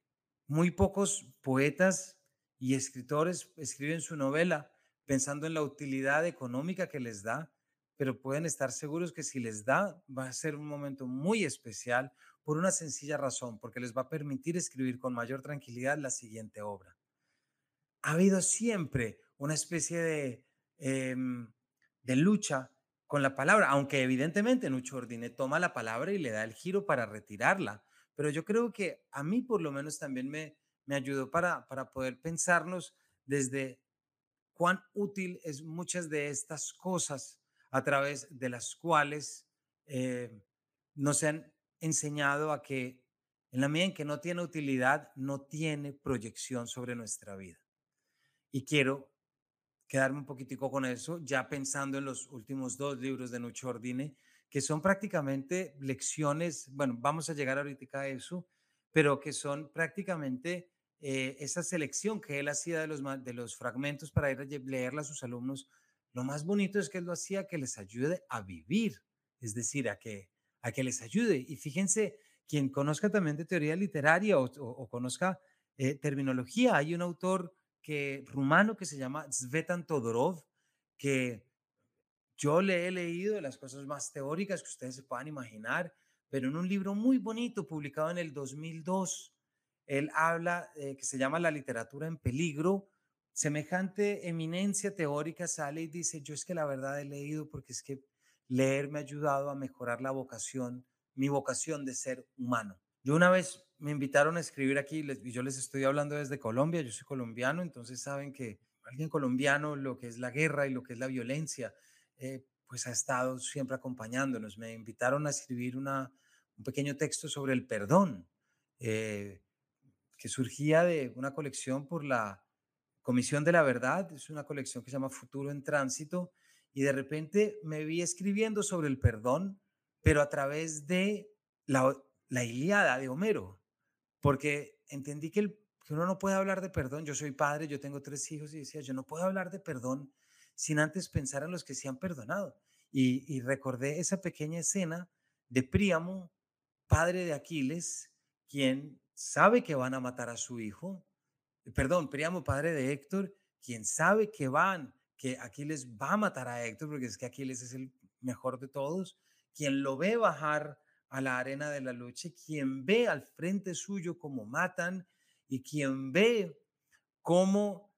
S1: muy pocos poetas y escritores escriben su novela pensando en la utilidad económica que les da, pero pueden estar seguros que si les da, va a ser un momento muy especial por una sencilla razón, porque les va a permitir escribir con mayor tranquilidad la siguiente obra. Ha habido siempre una especie de, em, de lucha con la palabra, aunque evidentemente Nucho Ordine toma la palabra y le da el giro para retirarla, pero yo creo que a mí por lo menos también me, me ayudó para, para poder pensarnos desde cuán útil es muchas de estas cosas a través de las cuales eh, nos han enseñado a que en la medida en que no tiene utilidad, no tiene proyección sobre nuestra vida. Y quiero quedarme un poquitico con eso, ya pensando en los últimos dos libros de Nucho Ordine, que son prácticamente lecciones, bueno, vamos a llegar ahorita a eso, pero que son prácticamente eh, esa selección que él hacía de los, de los fragmentos para ir a leerla a sus alumnos lo más bonito es que él lo hacía que les ayude a vivir, es decir, a que, a que les ayude. Y fíjense, quien conozca también de teoría literaria o, conozca eh, terminología. Hay un autor que, rumano que se llama Svetan Todorov, que yo le he leído las cosas más teóricas que ustedes se puedan imaginar, pero en un libro muy bonito publicado en el 2002, él habla eh, que se llama La literatura en peligro. Semejante eminencia teórica sale y dice, yo es que la verdad he leído porque es que leer me ha ayudado a mejorar la vocación, mi vocación de ser humano. Yo una vez me invitaron a escribir aquí y yo les estoy hablando desde Colombia, yo soy colombiano, entonces saben que alguien colombiano, lo que es la guerra y lo que es la violencia, eh, pues ha estado siempre acompañándonos. Me invitaron a escribir una, un pequeño texto sobre el perdón, eh, que surgía de una colección por la Comisión de la Verdad, es una colección que se llama Futuro en Tránsito, y de repente me vi escribiendo sobre el perdón, pero a través de la, Ilíada de Homero, porque entendí que, el, que uno no puede hablar de perdón. Yo soy padre, yo tengo tres hijos y decía, yo no puedo hablar de perdón sin antes pensar en los que se han perdonado. Y, recordé esa pequeña escena de Príamo, padre de Aquiles, quien sabe que van a matar a su hijo, perdón, Príamo, padre de Héctor, quien sabe que van, que Aquiles va a matar a Héctor, porque es que Aquiles es el mejor de todos, quien lo ve bajar a la arena de la lucha, quien ve al frente suyo cómo matan y quien ve cómo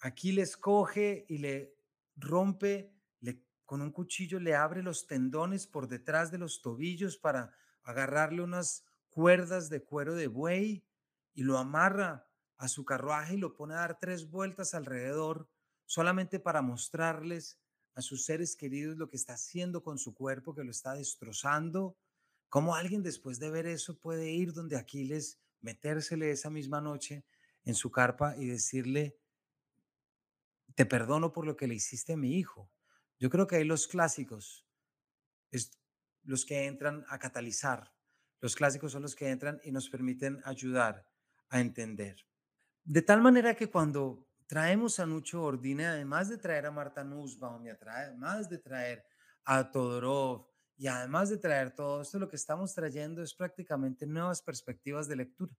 S1: Aquiles coge y le rompe, le, con un cuchillo le abre los tendones por detrás de los tobillos para agarrarle unas cuerdas de cuero de buey y lo amarra a su carruaje y lo pone a dar tres vueltas alrededor solamente para mostrarles a sus seres queridos lo que está haciendo con su cuerpo, que lo está destrozando. ¿Cómo alguien después de ver eso puede ir donde Aquiles, metérsele esa misma noche en su carpa y decirle, te perdono por lo que le hiciste a mi hijo? Yo creo que hay los clásicos, es los que entran a catalizar. Los clásicos son los que entran y nos permiten ayudar a entender. De tal manera que cuando traemos a Nucho Ordine, además de traer a Marta Nussbaum y además de traer a Todorov y además de traer todo esto, lo que estamos trayendo es prácticamente nuevas perspectivas de lectura.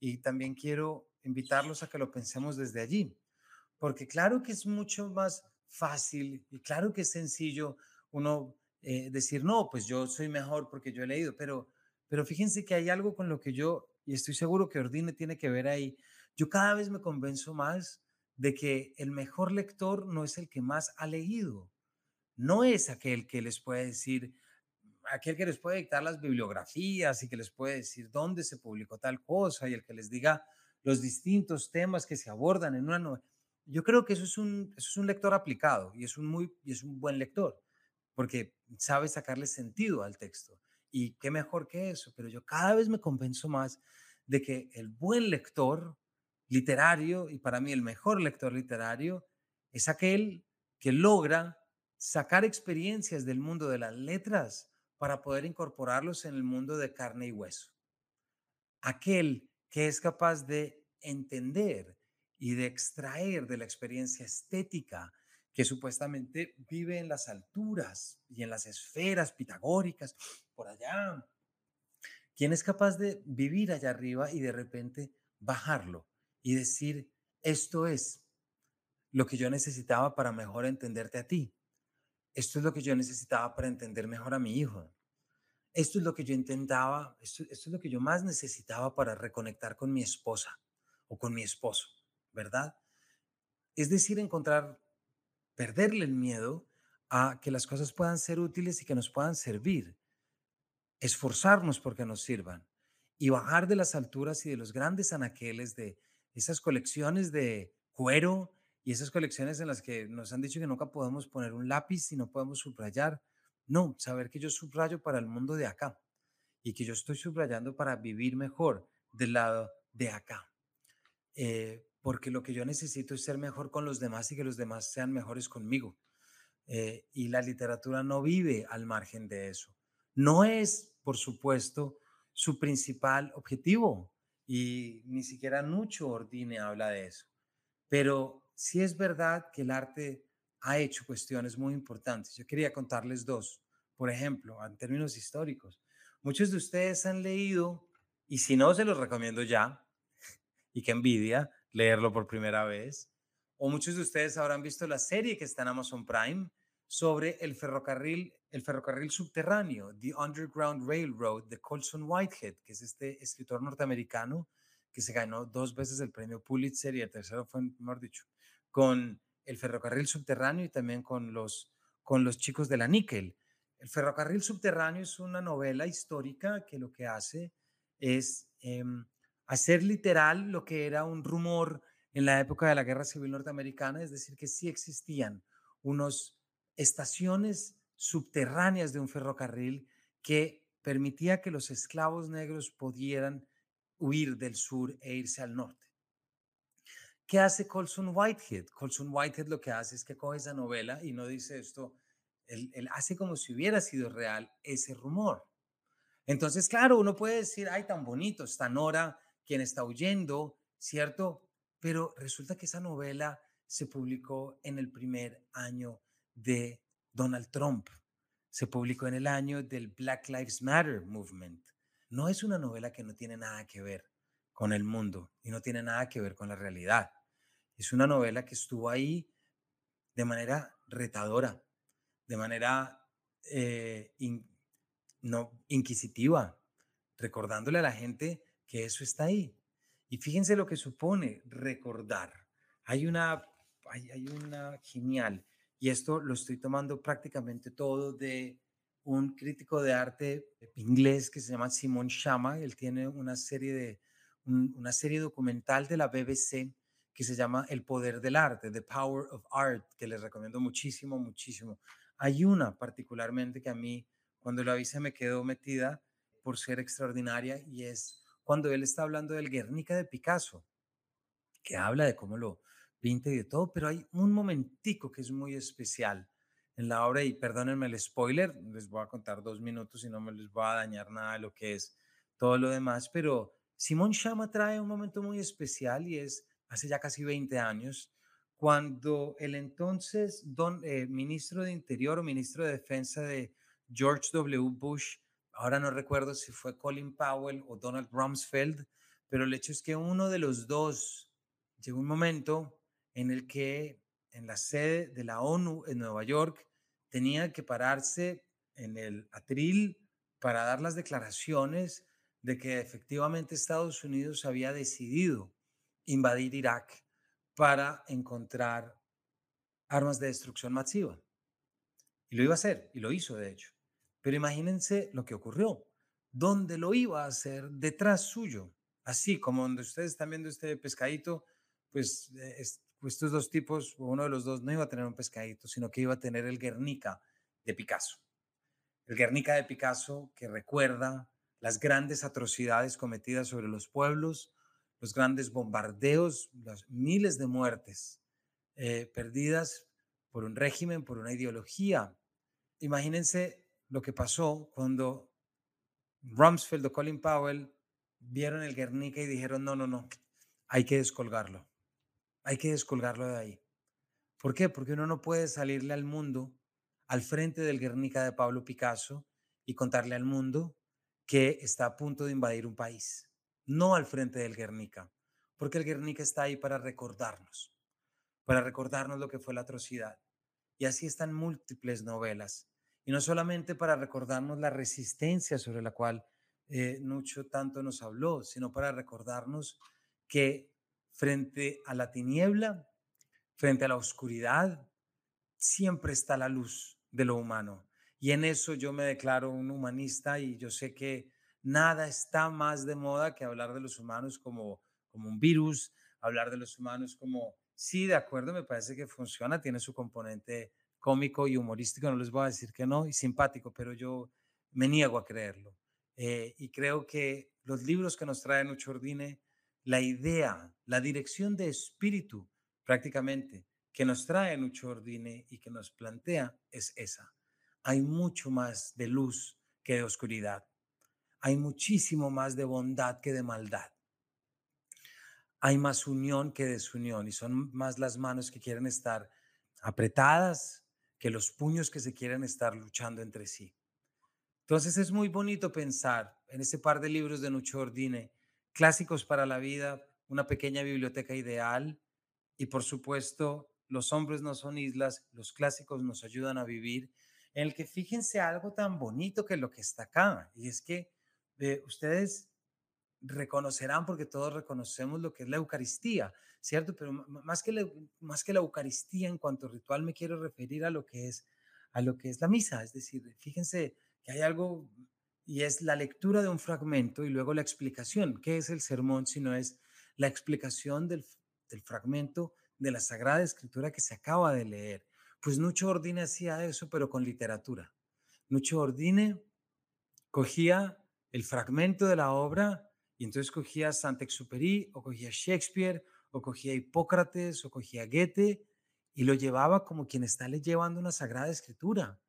S1: Y también quiero invitarlos a que lo pensemos desde allí, porque claro que es mucho más fácil y claro que es sencillo uno eh, decir, no, pues yo soy mejor porque yo he leído, pero, pero fíjense que hay algo con lo que yo, y estoy seguro que Ordine tiene que ver ahí, yo cada vez me convenzo más de que el mejor lector no es el que más ha leído, no es aquel que les puede decir, aquel que les puede dictar las bibliografías y que les puede decir dónde se publicó tal cosa y el que les diga los distintos temas que se abordan en una novela. Yo creo que eso es un, es un lector aplicado y es un, muy, y es un buen lector, porque sabe sacarle sentido al texto. Y qué mejor que eso, pero yo cada vez me convenzo más de que el buen lector literario, y para mí el mejor lector literario, es aquel que logra sacar experiencias del mundo de las letras para poder incorporarlos en el mundo de carne y hueso. Aquel que es capaz de entender y de extraer de la experiencia estética que supuestamente vive en las alturas y en las esferas pitagóricas, por allá. ¿Quién es capaz de vivir allá arriba y de repente bajarlo y decir, esto es lo que yo necesitaba para mejor entenderte a ti. Esto es lo que yo necesitaba para entender mejor a mi hijo. Esto es lo que yo intentaba, esto, esto es lo que yo más necesitaba para reconectar con mi esposa o con mi esposo, ¿verdad? Es decir, encontrar, perderle el miedo a que las cosas puedan ser útiles y que nos puedan servir. Esforzarnos porque nos sirvan y bajar de las alturas y de los grandes anaqueles de esas colecciones de cuero y esas colecciones en las que nos han dicho que nunca podemos poner un lápiz y no podemos subrayar. No, saber que yo subrayo para el mundo de acá y que yo estoy subrayando para vivir mejor del lado de acá. Eh, porque lo que yo necesito es ser mejor con los demás y que los demás sean mejores conmigo. Eh, y la literatura no vive al margen de eso. No es, por supuesto, su principal objetivo y ni siquiera Nucho Ordine habla de eso. Pero sí es verdad que el arte ha hecho cuestiones muy importantes. Yo quería contarles dos. Por ejemplo, en términos históricos, muchos de ustedes han leído, y si no, se los recomiendo ya, y qué envidia leerlo por primera vez. O muchos de ustedes habrán visto la serie que está en Amazon Prime sobre el ferrocarril, el ferrocarril subterráneo, The Underground Railroad de Colson Whitehead, que es este escritor norteamericano que se ganó dos veces el premio Pulitzer y el tercero fue, mejor dicho, con el ferrocarril subterráneo y también con los, con los chicos de la níquel. El ferrocarril subterráneo es una novela histórica que lo que hace es em, hacer literal lo que era un rumor en la época de la Guerra Civil Norteamericana, es decir, que sí existían unos estaciones subterráneas de un ferrocarril que permitía que los esclavos negros pudieran huir del sur e irse al norte. ¿Qué hace Colson Whitehead? Colson Whitehead lo que hace es que coge esa novela y no dice esto, él, hace como si hubiera sido real ese rumor. Entonces, claro, uno puede decir, ay, tan bonito, está Nora, quien está huyendo, ¿cierto? Pero resulta que esa novela se publicó en el primer año de Donald Trump. Se publicó en el año del Black Lives Matter Movement. No es una novela que no tiene nada que ver con el mundo y no tiene nada que ver con la realidad. Es una novela que estuvo ahí de manera retadora, de manera eh, no, inquisitiva, recordándole a la gente que eso está ahí. Y fíjense lo que supone recordar. Hay una, hay, hay una genial y esto lo estoy tomando prácticamente todo de un crítico de arte inglés que se llama Simon Shama. Él tiene una serie, de, una serie documental de la BBC que se llama El Poder del Arte, The Power of Art, que les recomiendo muchísimo, muchísimo. Hay una particularmente que a mí, cuando la vi, se me quedó metida por ser extraordinaria y es cuando él está hablando del Guernica de Picasso, que habla de cómo lo, pinta y de todo, pero hay un momentico que es muy especial en la obra y perdónenme el spoiler, les voy a contar dos minutos y no me les voy a dañar nada de lo que es todo lo demás, pero Simón Chama trae un momento muy especial y es hace ya casi 20 años, cuando el entonces don, eh, ministro de Interior o ministro de Defensa de George W. Bush, ahora no recuerdo si fue Colin Powell o Donald Rumsfeld, pero el hecho es que uno de los dos llegó un momento en el que en la sede de la ONU en Nueva York tenía que pararse en el atril para dar las declaraciones de que efectivamente Estados Unidos había decidido invadir Irak para encontrar armas de destrucción masiva. Y lo iba a hacer, y lo hizo de hecho. Pero imagínense lo que ocurrió. ¿Dónde lo iba a hacer? Detrás suyo. Así como donde ustedes están viendo este pescadito, pues eh, pues, estos dos tipos, uno de los dos no iba a tener un pescadito, sino que iba a tener el Guernica de Picasso. El Guernica de Picasso que recuerda las grandes atrocidades cometidas sobre los pueblos, los grandes bombardeos, las miles de muertes eh, perdidas por un régimen, por una ideología. Imagínense lo que pasó cuando Rumsfeld o Colin Powell vieron el Guernica y dijeron, no, no, no, hay que descolgarlo hay que descolgarlo de ahí. ¿Por qué? Porque uno no puede salirle al mundo, al frente del Guernica de Pablo Picasso, y contarle al mundo que está a punto de invadir un país. No al frente del Guernica, porque el Guernica está ahí para recordarnos, para recordarnos lo que fue la atrocidad. Y así están múltiples novelas. Y no solamente para recordarnos la resistencia sobre la cual eh, Nucho tanto nos habló, sino para recordarnos que frente a la tiniebla, frente a la oscuridad, siempre está la luz de lo humano. Y en eso yo me declaro un humanista y yo sé que nada está más de moda que hablar de los humanos como, como un virus, hablar de los humanos como, sí, de acuerdo, me parece que funciona, tiene su componente cómico y humorístico, no les voy a decir que no, y simpático, pero yo me niego a creerlo. Eh, y creo que los libros que nos trae Nucho Ordine la idea, la dirección de espíritu prácticamente que nos trae Nucho Ordine y que nos plantea es esa. Hay mucho más de luz que de oscuridad. Hay muchísimo más de bondad que de maldad. Hay más unión que desunión y son más las manos que quieren estar apretadas que los puños que se quieren estar luchando entre sí. Entonces es muy bonito pensar en ese par de libros de Nucho Ordine clásicos para la vida, una pequeña biblioteca ideal y por supuesto los hombres no son islas, los clásicos nos ayudan a vivir, en el que fíjense algo tan bonito que lo que está acá, y es que eh, ustedes reconocerán, porque todos reconocemos lo que es la Eucaristía, ¿cierto? Pero más que, la, más que la Eucaristía en cuanto ritual me quiero referir a lo que es a lo que es la misa, es decir, fíjense que hay algo y es la lectura de un fragmento y luego la explicación. ¿Qué es el sermón si no es la explicación del, del fragmento de la Sagrada Escritura que se acaba de leer? Pues Nucho Ordine hacía eso, pero con literatura. Nucho Ordine cogía el fragmento de la obra y entonces cogía Saint-Exupéry o cogía Shakespeare o cogía Hipócrates o cogía Goethe y lo llevaba como quien está le llevando una sagrada escritura.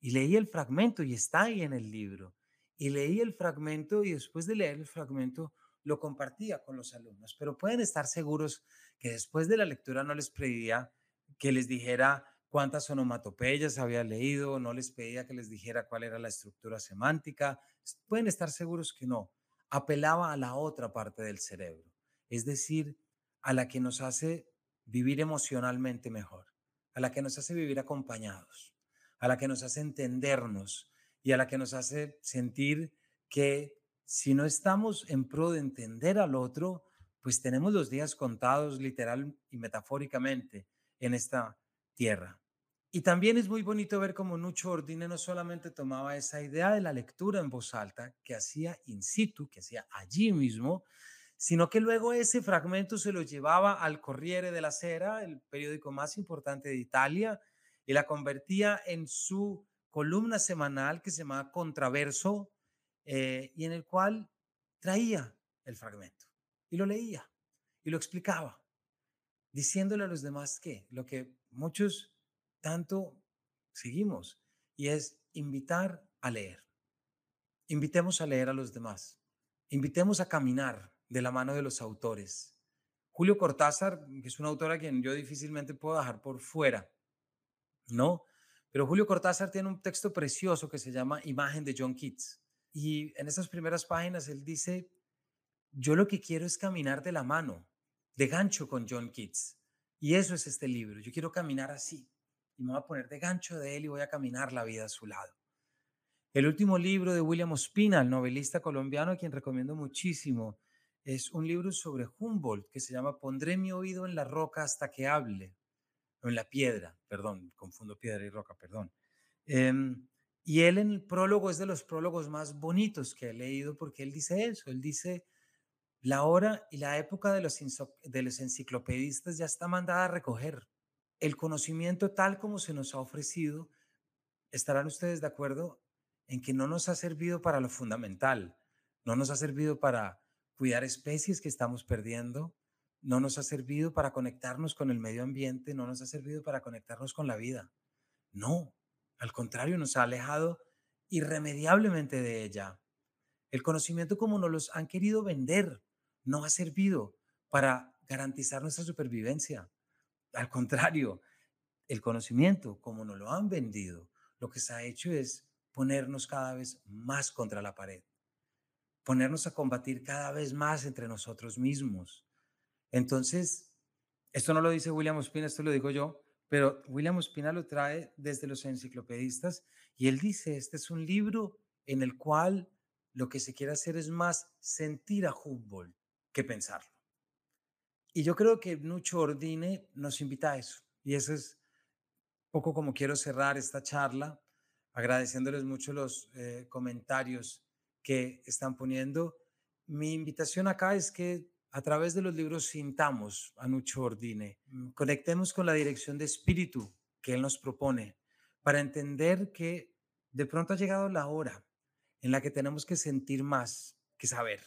S1: Y leía el fragmento y está ahí en el libro. Y leía el fragmento y después de leer el fragmento lo compartía con los alumnos. Pero pueden estar seguros que después de la lectura no les pedía que les dijera cuántas onomatopeyas había leído, no les pedía que les dijera cuál era la estructura semántica. Pueden estar seguros que no apelaba a la otra parte del cerebro, es decir, a la que nos hace vivir emocionalmente mejor, a la que nos hace vivir acompañados, a la que nos hace entendernos y a la que nos hace sentir que si no estamos en pro de entender al otro, pues tenemos los días contados literal y metafóricamente en esta tierra. Y también es muy bonito ver cómo Nucho Ordine no solamente tomaba esa idea de la lectura en voz alta, que hacía in situ, que hacía allí mismo, sino que luego ese fragmento se lo llevaba al Corriere della Sera, el periódico más importante de Italia, y la convertía en su columna semanal que se llamaba Contraverso, eh, y en el cual traía el fragmento y lo leía y lo explicaba, diciéndole a los demás que lo que muchos tanto seguimos y es invitar a leer. Invitemos a leer a los demás. Invitemos a caminar de la mano de los autores. Julio Cortázar, que es un autor a quien yo difícilmente puedo dejar por fuera, ¿no? Pero Julio Cortázar tiene un texto precioso que se llama Imagen de John Keats. Y en esas primeras páginas él dice, yo lo que quiero es caminar de la mano, de gancho con John Keats. Y eso es este libro. Yo quiero caminar así y me voy a poner de gancho de él y voy a caminar la vida a su lado. El último libro de William Ospina, el novelista colombiano, a quien recomiendo muchísimo, es un libro sobre Humboldt que se llama Pondré mi oído en la roca hasta que hable, en la piedra, perdón, confundo piedra y roca, perdón. Em, y él en el prólogo es de los prólogos más bonitos que he leído porque él dice eso, él dice, la hora y la época de los, de los enciclopedistas ya está mandada a recoger el conocimiento tal como se nos ha ofrecido, estarán ustedes de acuerdo en que no nos ha servido para lo fundamental, no nos ha servido para cuidar especies que estamos perdiendo, no nos ha servido para conectarnos con el medio ambiente, no nos ha servido para conectarnos con la vida. No, al contrario, nos ha alejado irremediablemente de ella. El conocimiento como nos los han querido vender no ha servido para garantizar nuestra supervivencia. Al contrario, el conocimiento, como nos lo han vendido, lo que se ha hecho es ponernos cada vez más contra la pared, ponernos a combatir cada vez más entre nosotros mismos. Entonces, esto no lo dice William Ospina, esto lo digo yo, pero William Ospina lo trae desde los enciclopedistas y él dice, este es un libro en el cual lo que se quiere hacer es más sentir a Humboldt que pensarlo. Y yo creo que Nucho Ordine nos invita a eso. Y eso es poco como quiero cerrar esta charla, agradeciéndoles mucho los eh, comentarios que están poniendo. Mi invitación acá es que a través de los libros sintamos a Nucho Ordine, mm, conectemos con la dirección de espíritu que él nos propone para entender que de pronto ha llegado la hora en la que tenemos que sentir más que saber,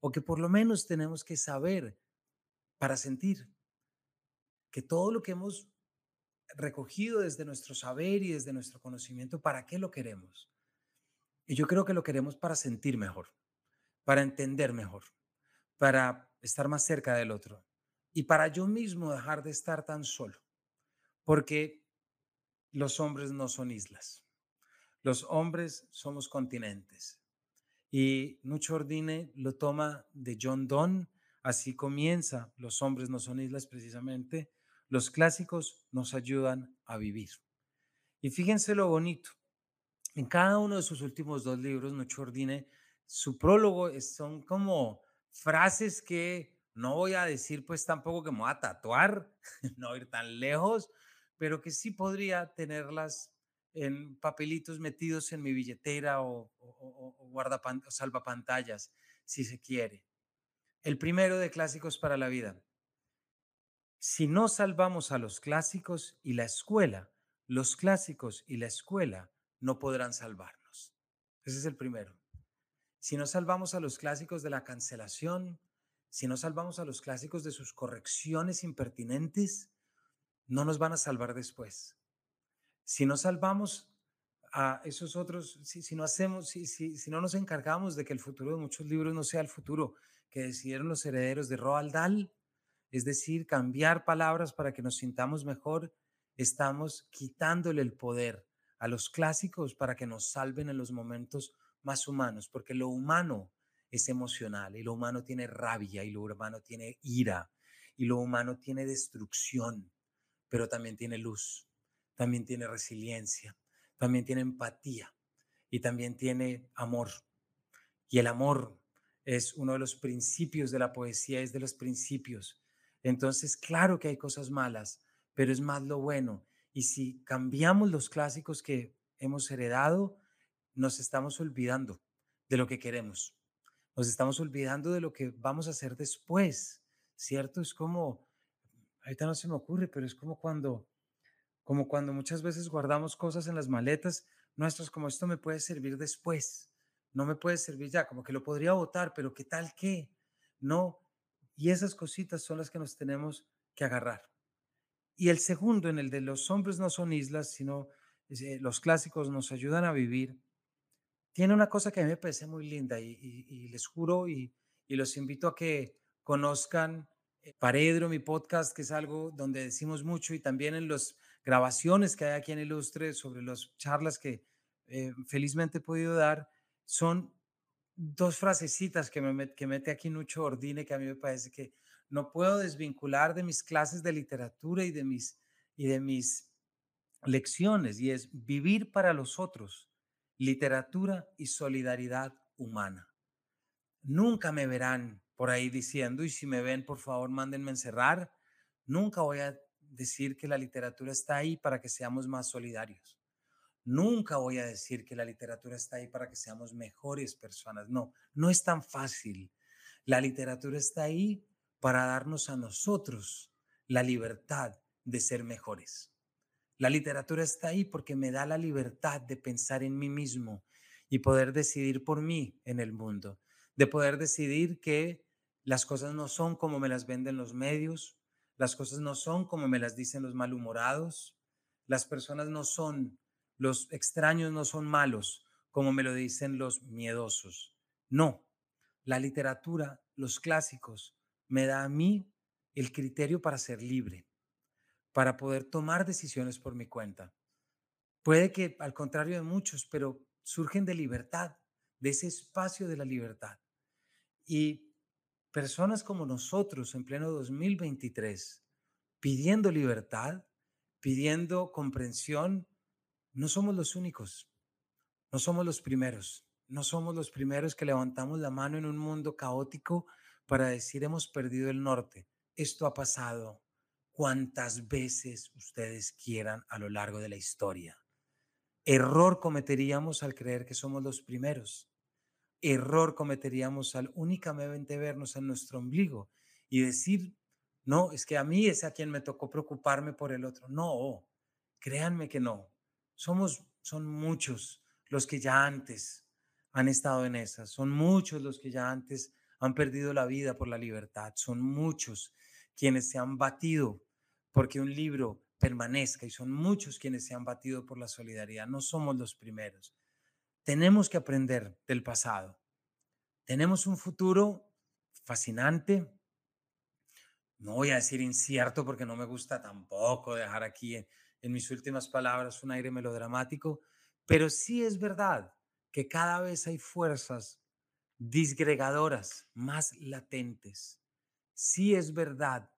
S1: o que por lo menos tenemos que saber para sentir que todo lo que hemos recogido desde nuestro saber y desde nuestro conocimiento, ¿para qué lo queremos? Y yo creo que lo queremos para sentir mejor, para entender mejor, para estar más cerca del otro y para yo mismo dejar de estar tan solo, porque los hombres no son islas, los hombres somos continentes. Y Nucho Ordine lo toma de John Donne Así comienza Los hombres no son islas precisamente. Los clásicos nos ayudan a vivir. Y fíjense lo bonito. En cada uno de sus últimos dos libros, Nucho Ordine, su prólogo son como frases que no voy a decir pues tampoco que me voy a tatuar, no ir tan lejos, pero que sí podría tenerlas en papelitos metidos en mi billetera o, o, o salvapantallas, si se quiere. El primero de Clásicos para la Vida. Si no salvamos a los clásicos y la escuela, los clásicos y la escuela no podrán salvarnos. Ese es el primero. Si no salvamos a los clásicos de la cancelación, si no salvamos a los clásicos de sus correcciones impertinentes, no nos van a salvar después. Si no salvamos a esos otros, si, no hacemos, si, si, no nos encargamos de que el futuro de muchos libros no sea el futuro que decidieron los herederos de Roald Dahl, es decir, cambiar palabras para que nos sintamos mejor, estamos quitándole el poder a los clásicos para que nos salven en los momentos más humanos, porque lo humano es emocional y lo humano tiene rabia y lo humano tiene ira y lo humano tiene destrucción, pero también tiene luz, también tiene resiliencia, también tiene empatía y también tiene amor. Y el amor es uno de los principios de la poesía, es de los principios. Entonces, claro que hay cosas malas, pero es más lo bueno. Y si cambiamos los clásicos que hemos heredado, nos estamos olvidando de lo que queremos. Nos estamos olvidando de lo que vamos a hacer después, ¿cierto? Es como, ahorita no se me ocurre, pero es como cuando, como cuando muchas veces guardamos cosas en las maletas nuestras, como esto me puede servir después, no me puede servir ya, como que lo podría votar, pero ¿qué tal qué? No. Y esas cositas son las que nos tenemos que agarrar. Y el segundo, en el de los hombres no son islas, sino eh, los clásicos nos ayudan a vivir, tiene una cosa que a mí me parece muy linda y, les juro y, los invito a que conozcan eh, Paredro, mi podcast, que es algo donde decimos mucho y también en las grabaciones que hay aquí en Ilustre sobre las charlas que eh, felizmente he podido dar, son dos frasecitas que, me, que mete aquí Nucho Ordine que a mí me parece que no puedo desvincular de mis clases de literatura y de mis, y de mis lecciones y es vivir para los otros literatura y solidaridad humana. Nunca me verán por ahí diciendo, y si me ven, por favor, mándenme encerrar. Nunca voy a decir que la literatura está ahí para que seamos más solidarios. Nunca voy a decir que la literatura está ahí para que seamos mejores personas. No, no es tan fácil. La literatura está ahí para darnos a nosotros la libertad de ser mejores. La literatura está ahí porque me da la libertad de pensar en mí mismo y poder decidir por mí en el mundo, de poder decidir que las cosas no son como me las venden los medios, las cosas no son como me las dicen los malhumorados, las personas no son, los extraños no son malos como me lo dicen los miedosos. No, la literatura, los clásicos, me da a mí el criterio para ser libre para poder tomar decisiones por mi cuenta. Puede que al contrario de muchos, pero surgen de libertad, de ese espacio de la libertad. Y personas como nosotros en pleno 2023, pidiendo libertad, pidiendo comprensión, no somos los únicos, no somos los primeros, no somos los primeros que levantamos la mano en un mundo caótico para decir hemos perdido el norte. Esto ha pasado, cuantas veces ustedes quieran a lo largo de la historia. Error cometeríamos al creer que somos los primeros. Error cometeríamos al únicamente vernos en nuestro ombligo y decir, no, es que a mí es a quien me tocó preocuparme por el otro. No, créanme que no. Somos, son muchos los que ya antes han estado en esas. Son muchos los que ya antes han perdido la vida por la libertad. Son muchos quienes se han batido porque un libro permanezca y son muchos quienes se han batido por la solidaridad. No somos los primeros. Tenemos que aprender del pasado. Tenemos un futuro fascinante. No voy a decir incierto porque no me gusta tampoco dejar aquí en, en mis últimas palabras un aire melodramático, pero sí es verdad que cada vez hay fuerzas disgregadoras más latentes sí es verdad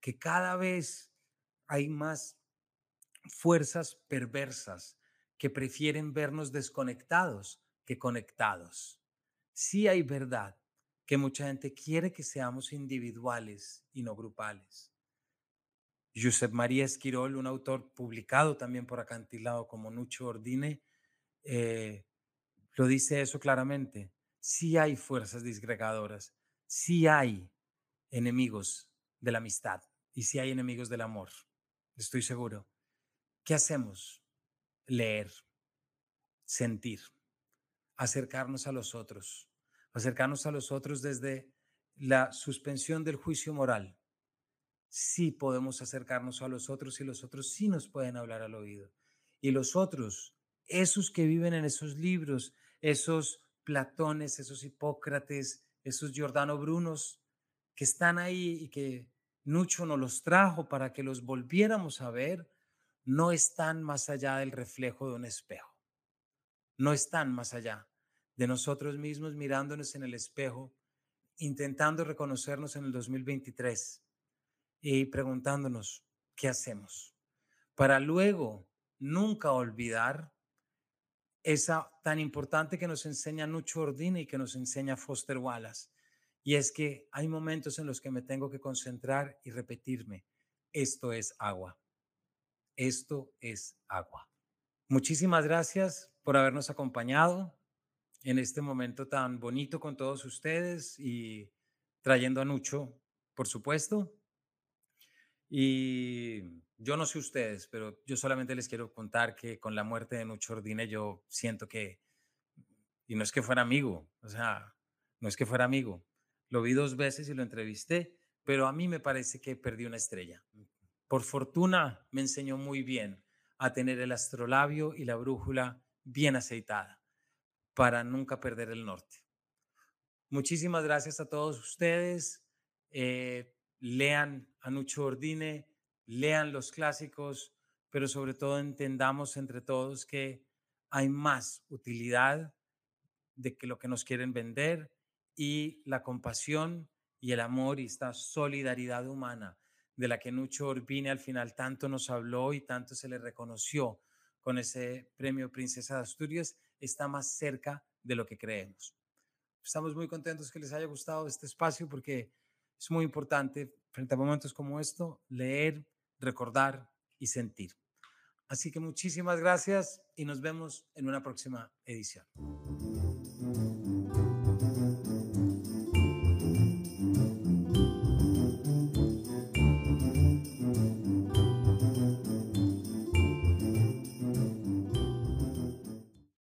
S1: que cada vez hay más fuerzas perversas que prefieren vernos desconectados que conectados. Sí hay verdad que mucha gente quiere que seamos individuales y no grupales. Josep María Esquirol, un autor publicado también por Acantilado como Nucho Ordine, eh, lo dice eso claramente. Sí hay fuerzas disgregadoras, sí hay enemigos de la amistad y sí hay enemigos del amor, estoy seguro. ¿Qué hacemos? Leer, sentir, acercarnos a los otros, acercarnos a los otros desde la suspensión del juicio moral. Sí podemos acercarnos a los otros y los otros sí nos pueden hablar al oído. Y los otros, esos que viven en esos libros, esos Platones, esos Hipócrates, esos Giordano Brunos, que están ahí y que Nucho nos los trajo para que los volviéramos a ver, no están más allá del reflejo de un espejo. No están más allá de nosotros mismos mirándonos en el espejo, intentando reconocernos en el 2023 y preguntándonos qué hacemos, para luego nunca olvidar esa tan importante que nos enseña Nucho Ordine y que nos enseña Foster Wallace. Y es que hay momentos en los que me tengo que concentrar y repetirme, esto es agua, esto es agua. Muchísimas gracias por habernos acompañado en este momento tan bonito con todos ustedes y trayendo a Nucho, por supuesto. Y yo no sé ustedes, pero yo solamente les quiero contar que con la muerte de Nucho Ordine yo siento que, y no es que fuera amigo, o sea, no es que fuera amigo, lo vi dos veces y lo entrevisté, pero a mí me parece que perdí una estrella. Por fortuna me enseñó muy bien a tener el astrolabio y la brújula bien aceitada para nunca perder el norte. Muchísimas gracias a todos ustedes. Eh, lean a Nucho Ordine, lean los clásicos, pero sobre todo entendamos entre todos que hay más utilidad de que lo que nos quieren vender y la compasión y el amor y esta solidaridad humana de la que Nucho Ordine al final tanto nos habló y tanto se le reconoció con ese premio Princesa de Asturias está más cerca de lo que creemos. Estamos muy contentos que les haya gustado este espacio porque es muy importante frente a momentos como esto leer, recordar y sentir. Así que muchísimas gracias y nos vemos en una próxima edición.